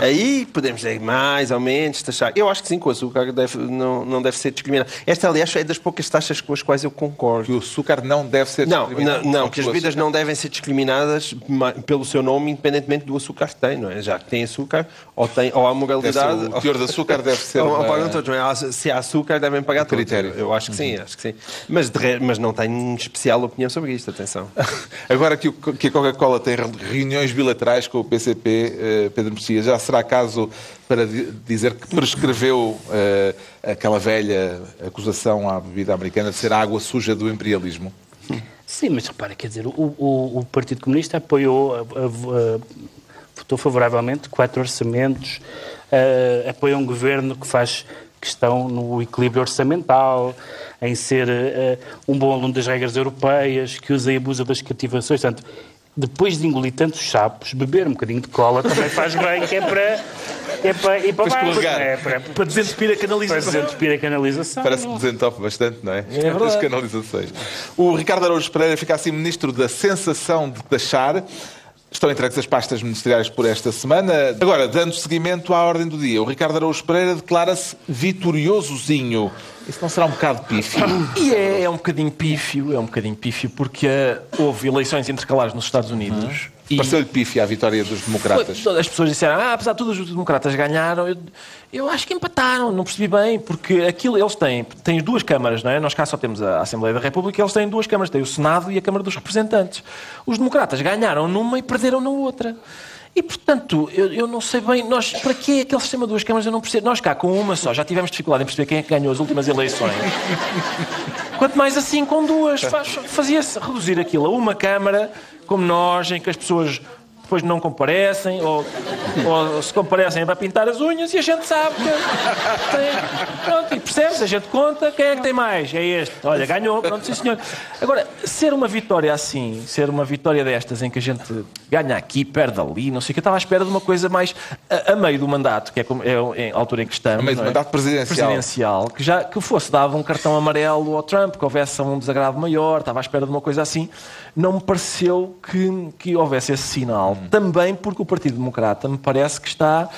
Aí podemos dizer mais ou menos taxar. Eu acho que sim, que o açúcar deve- não, não deve ser discriminado. Esta, aliás, é das poucas taxas com as quais eu concordo. Que o açúcar não deve ser Não, discriminado? não, não, que as bebidas não devem ser discriminadas pelo seu nome, independentemente do açúcar que tem, não é? Já que tem açúcar, ou, tem, ou há moralidade. o teor de açúcar deve ser Ou, uma- pagam todos, não é? Se há açúcar, devem pagar todos. critério. Eu acho que sim, acho que sim. Mas, re- mas não tenho especial opinião sobre isto, atenção. Agora que, o- que a Coca-Cola tem reuniões bilaterais com o PCP, eh, Pedro Messias, já será caso para di- dizer que prescreveu eh, aquela velha acusação à bebida americana de ser a água suja do imperialismo? Sim, mas repara, quer dizer, o, o- o Partido Comunista apoiou, a- a- a- votou favoravelmente quatro orçamentos, eh, apoia um governo que faz questão no equilíbrio orçamental, em ser eh, um bom aluno das regras europeias, que usa e abusa das cativações. Portanto, depois de engolir tantos chapos, beber um bocadinho de cola também faz bem, que é para, é para ir para Para baixo. É para, Para desentupir a para canalização. desentupir a canalização. Parece que desentope bastante, não é? verdade. As canalizações. O Ricardo Araújo Pereira fica assim ministro da sensação de taxar. Estão entregues as pastas ministeriais por esta semana. Agora, dando seguimento à ordem do dia, o Ricardo Araújo Pereira declara-se vitoriosozinho. Isso não será um bocado pífio? E é, é um bocadinho pífio, é um bocadinho pífio, porque eh, houve eleições intercalares nos Estados Unidos. E Pareceu-lhe pífio a vitória dos democratas. Foi- as pessoas disseram, ah, apesar de tudo, os democratas ganharam. Eu, eu acho que empataram, não percebi bem, porque aquilo eles têm, têm duas câmaras, não é? Nós cá só temos a Assembleia da República, eles têm duas câmaras, têm o Senado e a Câmara dos Representantes. Os democratas ganharam numa e perderam na outra. E, portanto, eu, eu não sei bem, nós, para que aquele sistema de duas câmaras, eu não percebo. Nós cá, com uma só, já tivemos dificuldade em perceber quem é que ganhou as últimas eleições. Quanto mais assim com duas, faz- fazia-se reduzir aquilo a uma Câmara, como nós, em que as pessoas depois não comparecem, ou, ou se comparecem é para pintar as unhas e a gente sabe que tem. Pronto, e percebes? A gente conta quem é que tem mais. É este. Olha, ganhou. Pronto, sim senhor. Agora, ser uma vitória assim, ser uma vitória destas em que a gente ganha aqui, perde ali, não sei o que, eu estava à espera de uma coisa mais a, a meio do mandato, que é, como, é a altura em que estamos. A meio do é? mandato presidencial. presidencial, que já que fosse dado um cartão amarelo ao Trump, que houvesse um desagrado maior, estava à espera de uma coisa assim, não me pareceu que, que houvesse esse sinal. Também porque o Partido Democrata me parece que está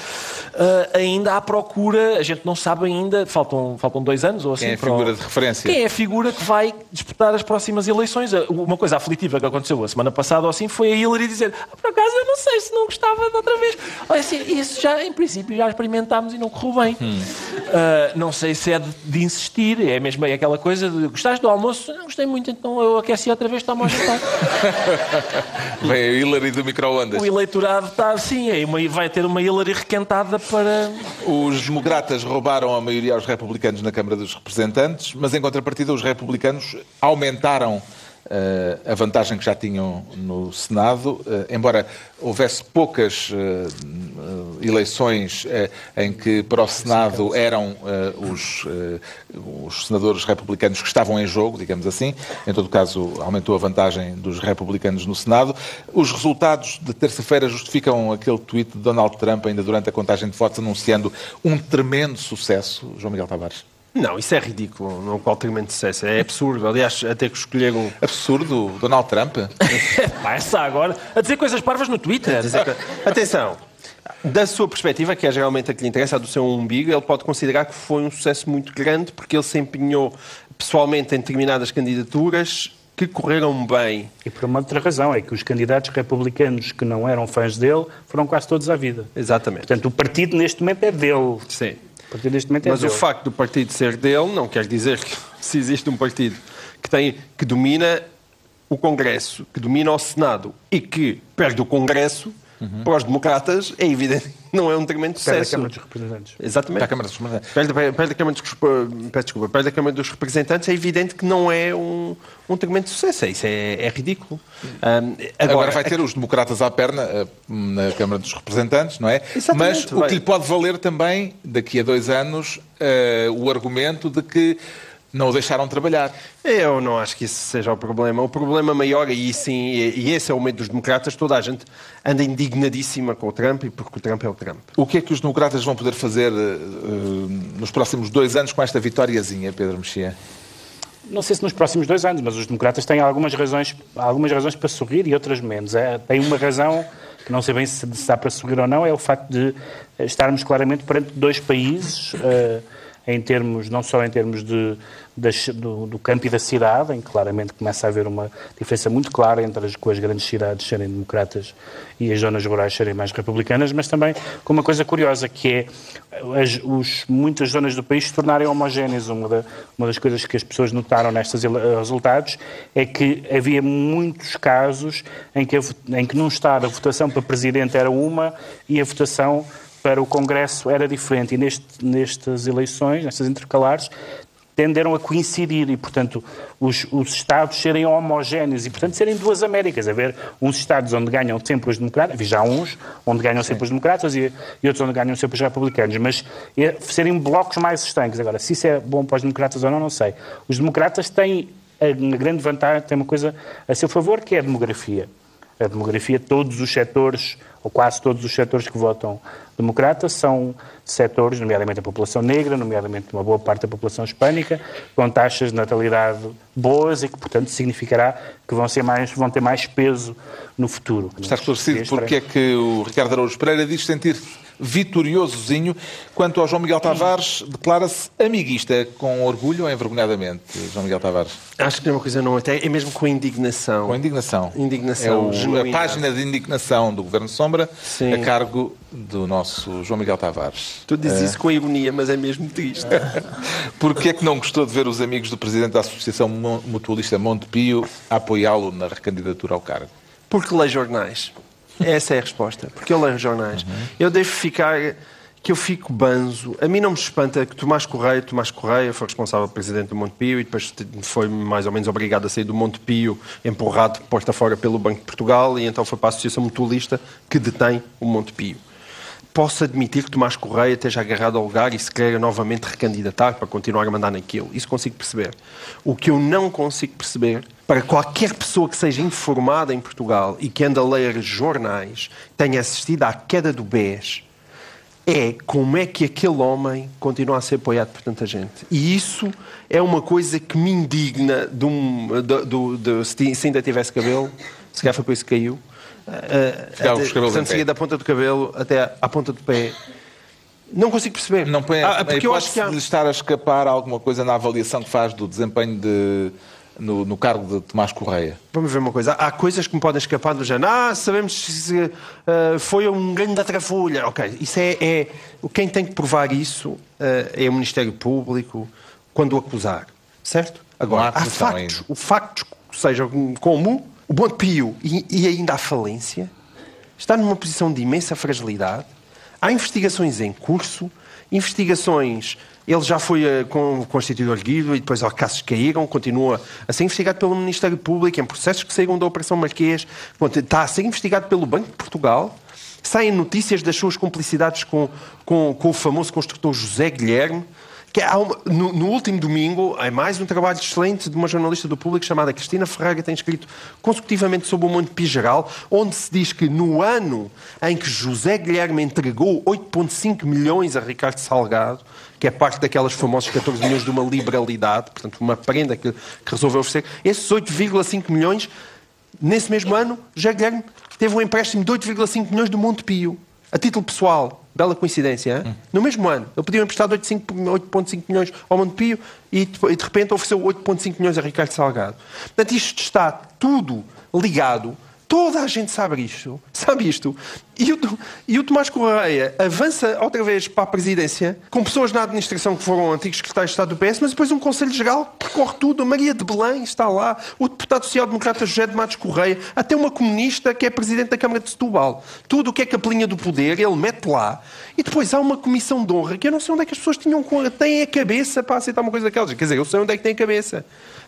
ah, ainda à procura, a gente não sabe ainda, faltam, faltam dois anos ou assim. Quem é a para o- figura de referência? Quem é a figura que vai disputar as próximas eleições? Uma coisa aflitiva que aconteceu a semana passada ou assim foi a Hillary dizer ah, por acaso eu não sei se não gostava de outra vez. Assim, isso já, em princípio, já experimentámos e não correu bem. Ah, não sei se é de, de insistir, é mesmo é aquela coisa de gostaste do almoço? Não gostei muito, então eu aqueci outra vez, toma a jantar. Vem a Hillary do micro-ondas. o eleitorado está assim, é uma- vai ter uma Hillary requentada para. Os democratas roubaram a maioria aos republicanos na Câmara dos Representantes, mas em contrapartida os republicanos aumentaram a vantagem que já tinham no Senado, eh, embora houvesse poucas eh, eh, eleições eh, em que para o Senado eram eh, os, eh, os senadores republicanos que estavam em jogo, digamos assim. Em todo caso, aumentou a vantagem dos republicanos no Senado. Os resultados de terça-feira justificam aquele tweet de Donald Trump, ainda durante a contagem de votos, anunciando um tremendo sucesso. João Miguel Tavares. Não, isso é ridículo. Não qual tremendo sucesso. É absurdo. Aliás, até que escolher um. Absurdo, Donald Trump. Pá, essa agora, a dizer coisas parvas no Twitter. que- Atenção. Da sua perspectiva, que é geralmente a que lhe interessa, a do seu umbigo, ele pode considerar que foi um sucesso muito grande porque ele se empenhou pessoalmente em determinadas candidaturas que correram bem. E por uma outra razão, é que os candidatos republicanos que não eram fãs dele foram quase todos à vida. Exatamente. Portanto, o partido neste momento é dele. Sim. O partido neste momento é Mas o dele. facto do partido ser dele não quer dizer que se existe um partido que, tem, que domina o Congresso, que domina o Senado e que perde o Congresso, para os democratas, é evidente que não é um tremendo Perde a sucesso. Câmara dos Representantes. Exatamente. Para a Câmara dos Representantes. Perde, perde a Câmara dos, peço desculpa, perde a Câmara dos Representantes, é evidente que não é um, um tremendo sucesso. Isso é, é ridículo. Ahm, Agora, vai ter os democratas à perna eh, na Câmara dos Representantes, não é? Exatamente, Mas o vai. que lhe pode valer também, daqui a dois anos, eh, o argumento de que não o deixaram trabalhar. Eu não acho que isso seja o problema. O problema maior, e sim, e esse é o medo dos democratas, toda a gente anda indignadíssima com o Trump e porque o Trump é o Trump. O que é que os democratas vão poder fazer eh, nos próximos dois anos com esta vitóriazinha, Pedro Mexia? Não sei se nos próximos dois anos, mas os democratas têm algumas razões, algumas razões para sorrir e outras menos. É, tem uma razão que não sei bem se, se dá para sorrir ou não, é o facto de estarmos claramente perante dois países, eh, em termos, não só em termos de, das- do, do campo e da cidade, em que claramente começa a haver uma diferença muito clara entre as, com as grandes cidades serem democratas e as zonas rurais serem mais republicanas, mas também com uma coisa curiosa, que é as, os, muitas zonas do país se tornarem homogéneas. Uma, da- uma das coisas que as pessoas notaram nestes ele- resultados é que havia muitos casos em que, a em que num Estado a votação para Presidente era uma e a votação para o Congresso era diferente. E neste, nestas eleições, nestas intercalares, tenderam a coincidir e, portanto, os, os Estados serem homogéneos e, portanto, serem duas Américas. Haver uns Estados onde ganham sempre os democratas, havia já uns onde ganham sempre os democratas e, e outros onde ganham sempre os republicanos, mas é, serem blocos mais estanques. Agora, se isso é bom para os democratas ou não, não sei. Os democratas têm a, grande vantagem, têm uma coisa a seu favor, que é a demografia. A demografia, todos os setores, ou quase todos os setores que votam democrata, são setores, nomeadamente a população negra, nomeadamente uma boa parte da população hispânica, com taxas de natalidade boas e que, portanto, significará que vão, ser mais, vão ter mais peso no futuro. Está esclarecido porque é que o Ricardo Araújo Pereira diz sentir vitoriosozinho, quanto ao João Miguel Tavares declara-se amiguista, com orgulho ou envergonhadamente, João Miguel Tavares? Acho que é uma coisa não até, é mesmo com indignação. Com indignação. Indignação É o- a página de indignação do Governo Sombra Sim. a cargo do nosso João Miguel Tavares. Tu dizes isso com ironia, mas é mesmo triste. Porquê é que não gostou de ver os amigos do Presidente da Associação Mu- Mutualista Montepio a apoiá-lo na recandidatura ao cargo? Porque leio jornais. Essa é a resposta. Porque eu leio jornais. Eu devo ficar. que eu fico banzo. A mim não me espanta que Tomás Correia, Tomás Correia foi responsável presidente do Montepio e depois foi mais ou menos obrigado a sair do Montepio, empurrado porta fora pelo Banco de Portugal e então foi para a Associação Mutualista que detém o Montepio. Posso admitir que Tomás Correia esteja agarrado ao lugar e se queira novamente recandidatar para continuar a mandar naquilo. Isso consigo perceber. O que eu não consigo perceber, para qualquer pessoa que seja informada em Portugal e que anda a ler jornais, tenha assistido à queda do BES, é como é que aquele homem continua a ser apoiado por tanta gente. E isso é uma coisa que me indigna de um, do- se ti- se ainda tivesse cabelo, se calhar foi por isso que caiu. Uh, com os cabelos portanto, seria da ponta do cabelo até à ponta do pé. Não consigo perceber. Não põe Ah, a porque eu acho que há... de estar a escapar alguma coisa na avaliação que faz do desempenho de, no, no cargo de Tomás Correia. Vamos ver uma coisa. Há coisas que me podem escapar do género. Ah, sabemos se ah, foi um grande atrafulha. Ok, isso é, é- Quem tem que provar isso ah, é o Ministério Público quando o acusar. Certo? Agora, há factos. ainda. O factos, seja como o Monte Pio e, e ainda a falência, está numa posição de imensa fragilidade. Há investigações em curso, investigações. Ele já foi eh, com, constituído arguido e depois casos caíram, continua a ser investigado pelo Ministério Público em processos que saíram da Operação Marquês, está a ser investigado pelo Banco de Portugal. Saem notícias das suas complicidades com, com, com o famoso construtor José Guilherme. Que uma- no, no último domingo, é mais um trabalho excelente de uma jornalista do público chamada Cristina Ferreira, tem escrito consecutivamente sobre o Monte Pio Geral, onde se diz que no ano em que José Guilherme entregou 8,5 milhões a Ricardo Salgado, que é parte daquelas famosas 14 milhões de uma liberalidade, portanto, uma prenda que, que resolveu oferecer, esses 8,5 milhões, nesse mesmo ano, José Guilherme teve um empréstimo de 8,5 milhões do Monte Pio, a título pessoal. Bela coincidência, hein? No mesmo ano. Ele pediu emprestado 8,5 8,5 milhões ao Monte Pio e, de- e de repente ofereceu 8,5 milhões a Ricardo Salgado. Portanto, isto está tudo ligado Toda a gente sabe isto. Sabe isto. E o, e o Tomás Correia avança outra vez para a presidência, com pessoas na administração que foram antigos secretários de Estado do PS, mas depois um Conselho Geral percorre tudo. A Maria de Belém está lá, o deputado social-democrata José de Matos Correia, até uma comunista que é presidente da Câmara de Setúbal. Tudo o que é capelinha do poder, ele mete lá. E depois há uma comissão de honra que eu não sei onde é que as pessoas tinham, têm a cabeça para aceitar uma coisa daquelas. Quer dizer, eu sei onde é que tem a cabeça.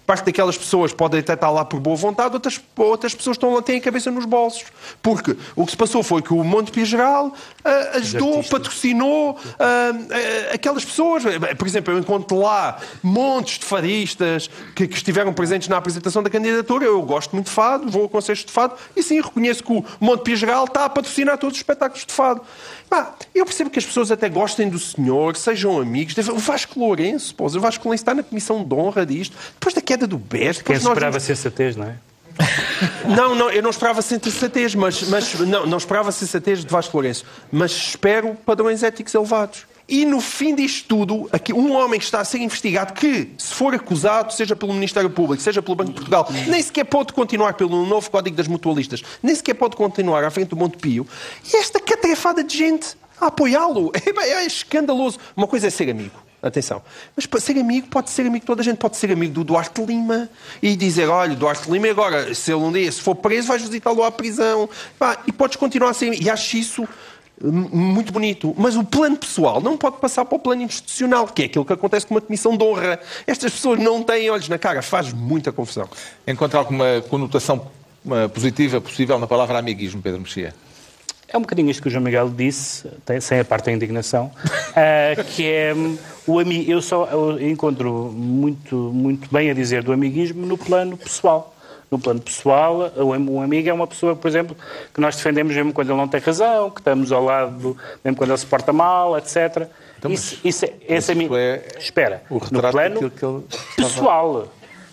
Parte daquelas pessoas podem até estar lá por boa vontade, outras, outras pessoas estão lá, têm a cabeça nos bolsos. Porque o que se passou foi que o Monte Pio Geral uh, ajudou, patrocinou uh, uh, aquelas pessoas. Por exemplo, eu encontro lá montes de fadistas que, que, estiveram presentes na apresentação da candidatura. Eu gosto muito de fado, vou a concertos de fado e sim, reconheço que o Monte Pio Geral está a patrocinar todos os espetáculos de fado. Pá, eu percebo que as pessoas até gostem do senhor, sejam amigos. O Vasco Lourenço, pô, o Vasco Lourenço está na comissão de honra disto. Depois da queda do BES... Quem esperava vimos... sensatez, não é? Não, não, eu não esperava sensatez, mas, mas não, não esperava sensatez de Vasco Lourenço, mas espero padrões éticos elevados. E no fim disto tudo, aqui, um homem que está a ser investigado, que, se for acusado, seja pelo Ministério Público, seja pelo Banco de Portugal, nem sequer pode continuar pelo novo Código das Mutualistas, nem sequer pode continuar à frente do Monte Pio, e esta catrefada de gente a apoiá-lo é, é escandaloso. Uma coisa é ser amigo. Atenção. Mas ser amigo, pode ser amigo, toda a gente pode ser amigo do Duarte Lima e dizer: olha, Duarte Lima, agora, se ele um dia se for preso, vais visitá-lo à prisão. e podes continuar a ser. E acho isso muito bonito. Mas o plano pessoal não pode passar para o plano institucional, que é aquilo que acontece com uma comissão de honra. Estas pessoas não têm olhos na cara, faz muita confusão. Encontra alguma conotação positiva possível na palavra amiguismo, Pedro Mexia? É um bocadinho isto que o João Miguel disse, sem a parte da indignação, uh, que é um, o ami eu só eu encontro muito, muito bem a dizer do amiguismo no plano pessoal. No plano pessoal, um amigo é uma pessoa, por exemplo, que nós defendemos mesmo quando ele não tem razão, que estamos ao lado, mesmo quando ele se porta mal, etc. Então, isso, isso, é, esse amigo. É Espera, no plano pessoal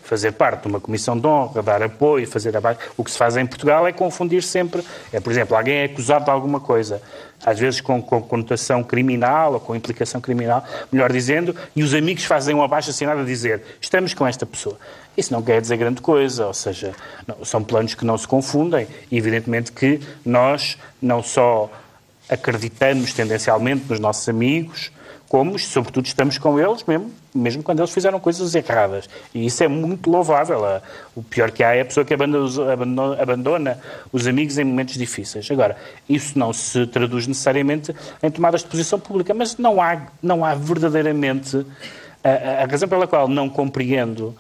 fazer parte de uma comissão de honra, dar apoio, fazer abaixo. O que se faz em Portugal é confundir sempre. É, por exemplo, alguém é acusado de alguma coisa, às vezes com, com conotação criminal ou com implicação criminal, melhor dizendo, e os amigos fazem um abaixo assinado a dizer estamos com esta pessoa. Isso não quer dizer grande coisa, ou seja, não, são planos que não se confundem. E evidentemente que nós não só acreditamos tendencialmente nos nossos amigos, como, sobretudo, estamos com eles mesmo, mesmo quando eles fizeram coisas erradas. E isso é muito louvável. O pior que há é a pessoa que abandona, abandona os amigos em momentos difíceis. Agora, isso não se traduz necessariamente em tomadas de posição pública, mas não há, não há verdadeiramente. A, a razão pela qual não compreendo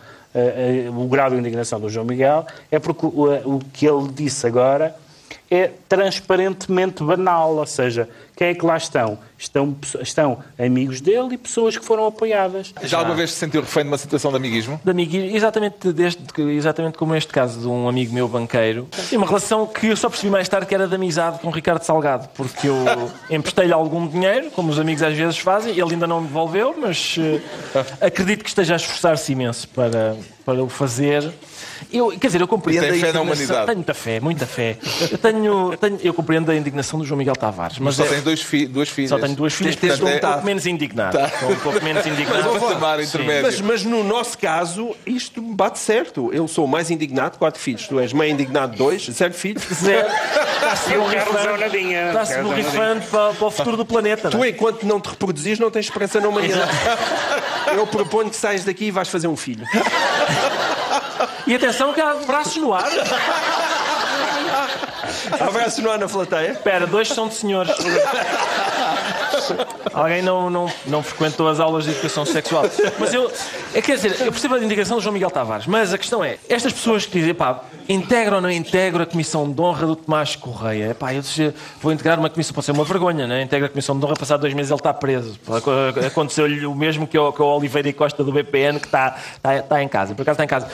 o grau de indignação do João Miguel é porque o, o que ele disse agora é transparentemente banal, ou seja, quem é que lá estão? Estão, estão amigos dele e pessoas que foram apoiadas. Já alguma vez se sentiu refém de uma situação de amiguismo? De amiguismo, exatamente, desde, exatamente como este caso de um amigo meu banqueiro. Tem uma relação que eu só percebi mais tarde que era de amizade com o Ricardo Salgado, porque eu emprestei-lhe algum dinheiro, como os amigos às vezes fazem, ele ainda não me devolveu, mas uh, acredito que esteja a esforçar-se imenso para, para o fazer. Eu, quer dizer, eu compreendo tem fé na humanidade. Tenho muita fé, muita fé. Eu, tenho, tenho, eu compreendo a indignação do João Miguel Tavares. Mas, mas só é, tem dois fi, duas filhas. Só tenho duas filhas, portanto, estou um pouco menos indignado. Tá. Estou um pouco menos indignado. Mas, mas, mas, no nosso caso, isto bate certo. Eu sou mais indignado, quatro filhos. Tu és meio indignado, dois, zero filhos. Zero. Está-se borrifando para, para o futuro do planeta. Tu, não? É? enquanto não te reproduzis, não tens esperança na humanidade. Eu proponho que saias daqui e vais fazer um filho. E atenção que há braços no ar. Há braços no ar na plateia? Espera, dois são de senhores. Alguém não, não, não frequentou as aulas de educação sexual. Mas eu, é, quer dizer, eu percebo a indicação do João Miguel Tavares, mas a questão é, estas pessoas que dizem, pá, integra ou não integra a comissão de honra do Tomás Correia? Pá, eu vou integrar uma comissão, pode ser uma vergonha, né? Integra a comissão de honra, passado dois meses ele está preso. Aconteceu-lhe o mesmo que o, que o Oliveira e Costa do BPN, que está, está, está em casa. Por acaso está em casa.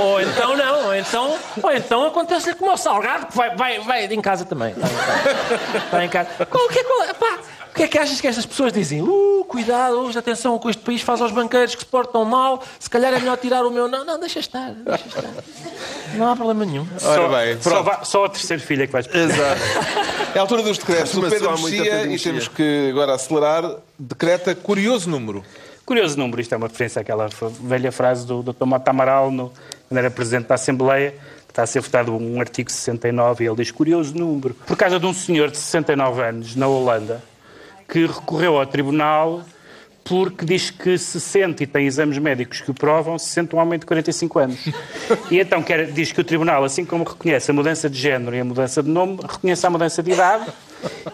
Ou então não, ou então, ou então acontece-lhe como o Salgado, que vai, vai, vai em casa também. Está em casa. Está em casa. Qual, que, qual, pá, o que é que achas que estas pessoas dizem? Uh, cuidado, hoje atenção, o que este país faz aos banqueiros que se portam mal, se calhar é melhor tirar o meu. Não, não, deixa estar, deixa estar. Não há problema nenhum. Ora bem, só, só, só a terceira filha que vais. Exato. É a altura dos decretos. O Pedro Mexia, e temos que agora acelerar, decreta curioso número. Curioso número, isto é uma referência àquela velha frase do Dr. Mota Amaral, no, quando era Presidente da Assembleia, está a ser votado um artigo 69 e ele diz curioso número. Por causa de um senhor de 69 anos na Holanda que recorreu ao tribunal porque diz que se sente e tem exames médicos que o provam, se sente um homem de 45 anos. E então quer, diz que o tribunal, assim como reconhece a mudança de género e a mudança de nome, reconhece a mudança de idade,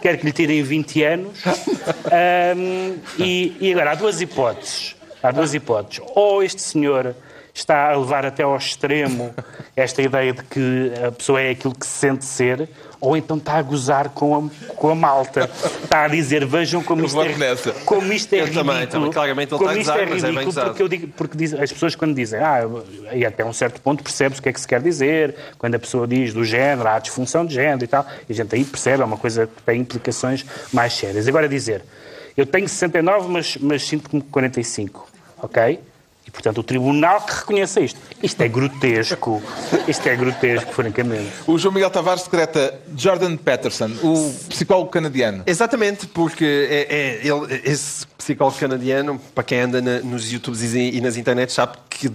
quer que lhe tirem 20 anos. Um, e, e agora há duas hipóteses. Há duas hipóteses. Ou este senhor está a levar até ao extremo esta ideia de que a pessoa é aquilo que se sente ser, ou então está a gozar com a, com a malta. Está a dizer, vejam como isto é, nessa. como isto é Eu ridículo. também, também. Claramente ele como está a isto gozar, é mas é bem ridículo, porque, eu digo, porque diz- as pessoas quando dizem, ah, e até um certo ponto percebe-se o que é que se quer dizer, quando a pessoa diz do género, há a disfunção de género e tal, e a gente aí percebe, é uma coisa que tem implicações mais sérias. Agora dizer, eu tenho 69, mas, mas sinto-me 45, ok? E, portanto, o tribunal que reconheça isto. Isto é grotesco. Isto é grotesco, francamente. O João Miguel Tavares decreta Jordan Peterson, o psicólogo canadiano. Exatamente, porque é, é- ele- esse psicólogo canadiano, para quem anda na- nos YouTubes e, e nas internets, sabe que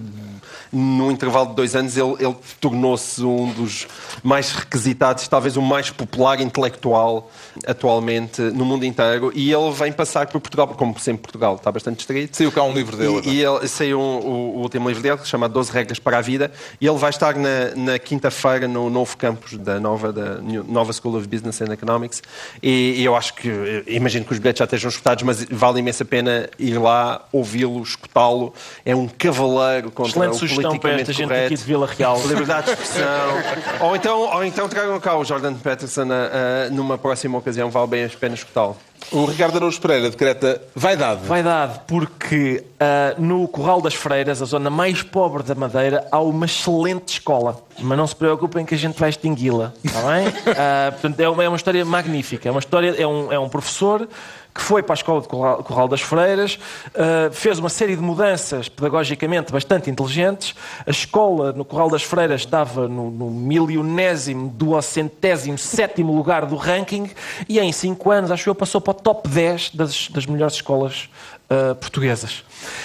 no intervalo de dois anos ele, ele tornou-se um dos mais requisitados, talvez o mais popular intelectual atualmente no mundo inteiro. E ele vem passar por Portugal, porque como sempre Portugal está bastante distraído. Saiu cá um livro dele. E, e ele saiu um- o, o último livro dele, que se chama 12 Regras para a Vida, e ele vai estar na, na quinta-feira no novo campus da nova, da nova School of Business and Economics. E, e eu acho que, eh, imagino que os bilhetes já estejam escutados, mas vale imensa pena ir lá, ouvi-lo, escutá-lo. É um cavaleiro contra Excelente o sugestão para esta gente correto. aqui de Vila Real. Liberdade de expressão. ou, então, ou então tragam cá o Jordan Peterson a- a- numa próxima ocasião, vale bem a pena escutá-lo. O Ricardo Araújo Pereira decreta vaidade. Vaidade, porque ah, no Corral das Freiras, a zona mais pobre da Madeira, há uma excelente escola. Mas não se preocupem que a gente vai extingui-la, está bem? Ah, portanto, é uma, é uma história magnífica. É uma história, é um, é um professor que foi para a escola de Corral, das Freiras, ah, fez uma série de mudanças pedagogicamente bastante inteligentes. A escola no Corral das Freiras estava no, no milionésimo, duocentésimo, sétimo lugar do ranking e em cinco anos, acho eu, passou para o top 10 das, das melhores escolas ah, portuguesas.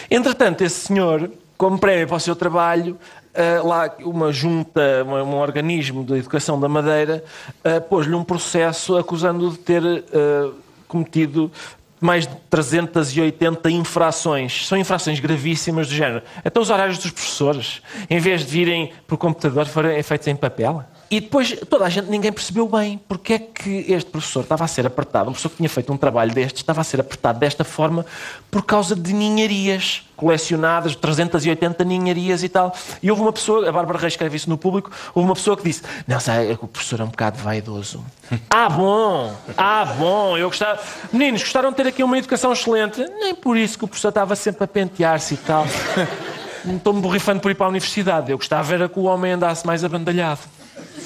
Entretanto, esse senhor, como prémio para o seu trabalho, ah, lá uma junta, um organismo de educação da Madeira, ah, pôs-lhe um processo acusando-o de ter ah, cometido mais de 380 infrações. São infrações gravíssimas do género. Até os horários dos professores, em vez de virem por computador, foram feitos em papel. E depois toda a gente, ninguém percebeu bem porque é que este professor estava a ser apertado, um professor que tinha feito um trabalho destes, estava a ser apertado desta forma por causa de ninharias colecionadas, 380 ninharias e tal. E houve uma pessoa, a Bárbara Reis escreve isso no público, houve uma pessoa que disse: Não, sabe, é o professor é um bocado vaidoso. ah, bom! Ah, bom! Eu gostava. Meninos, gostaram de ter aqui uma educação excelente. Nem por isso que o professor estava sempre a pentear-se e tal. Não estou-me borrifando por ir para a universidade. Eu gostava era que o homem andasse mais abandalhado.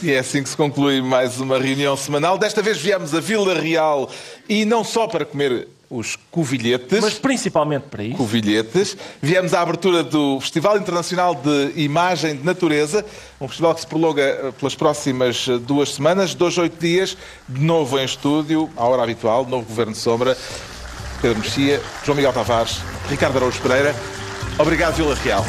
E é assim que se conclui mais uma reunião semanal. Desta vez viemos a Vila Real e não só para comer os covilhetes. Mas principalmente para isso. Covilhetes. Viemos à abertura do Festival Internacional de Imagem de Natureza, um festival que se prolonga eh, pelas próximas eh, duas semanas, dois, oito dias, de novo em estúdio, à hora habitual, novo Governo de Sombra. Pedro Mexia, João Miguel Tavares, Ricardo Araújo Pereira. Obrigado, Vila Real.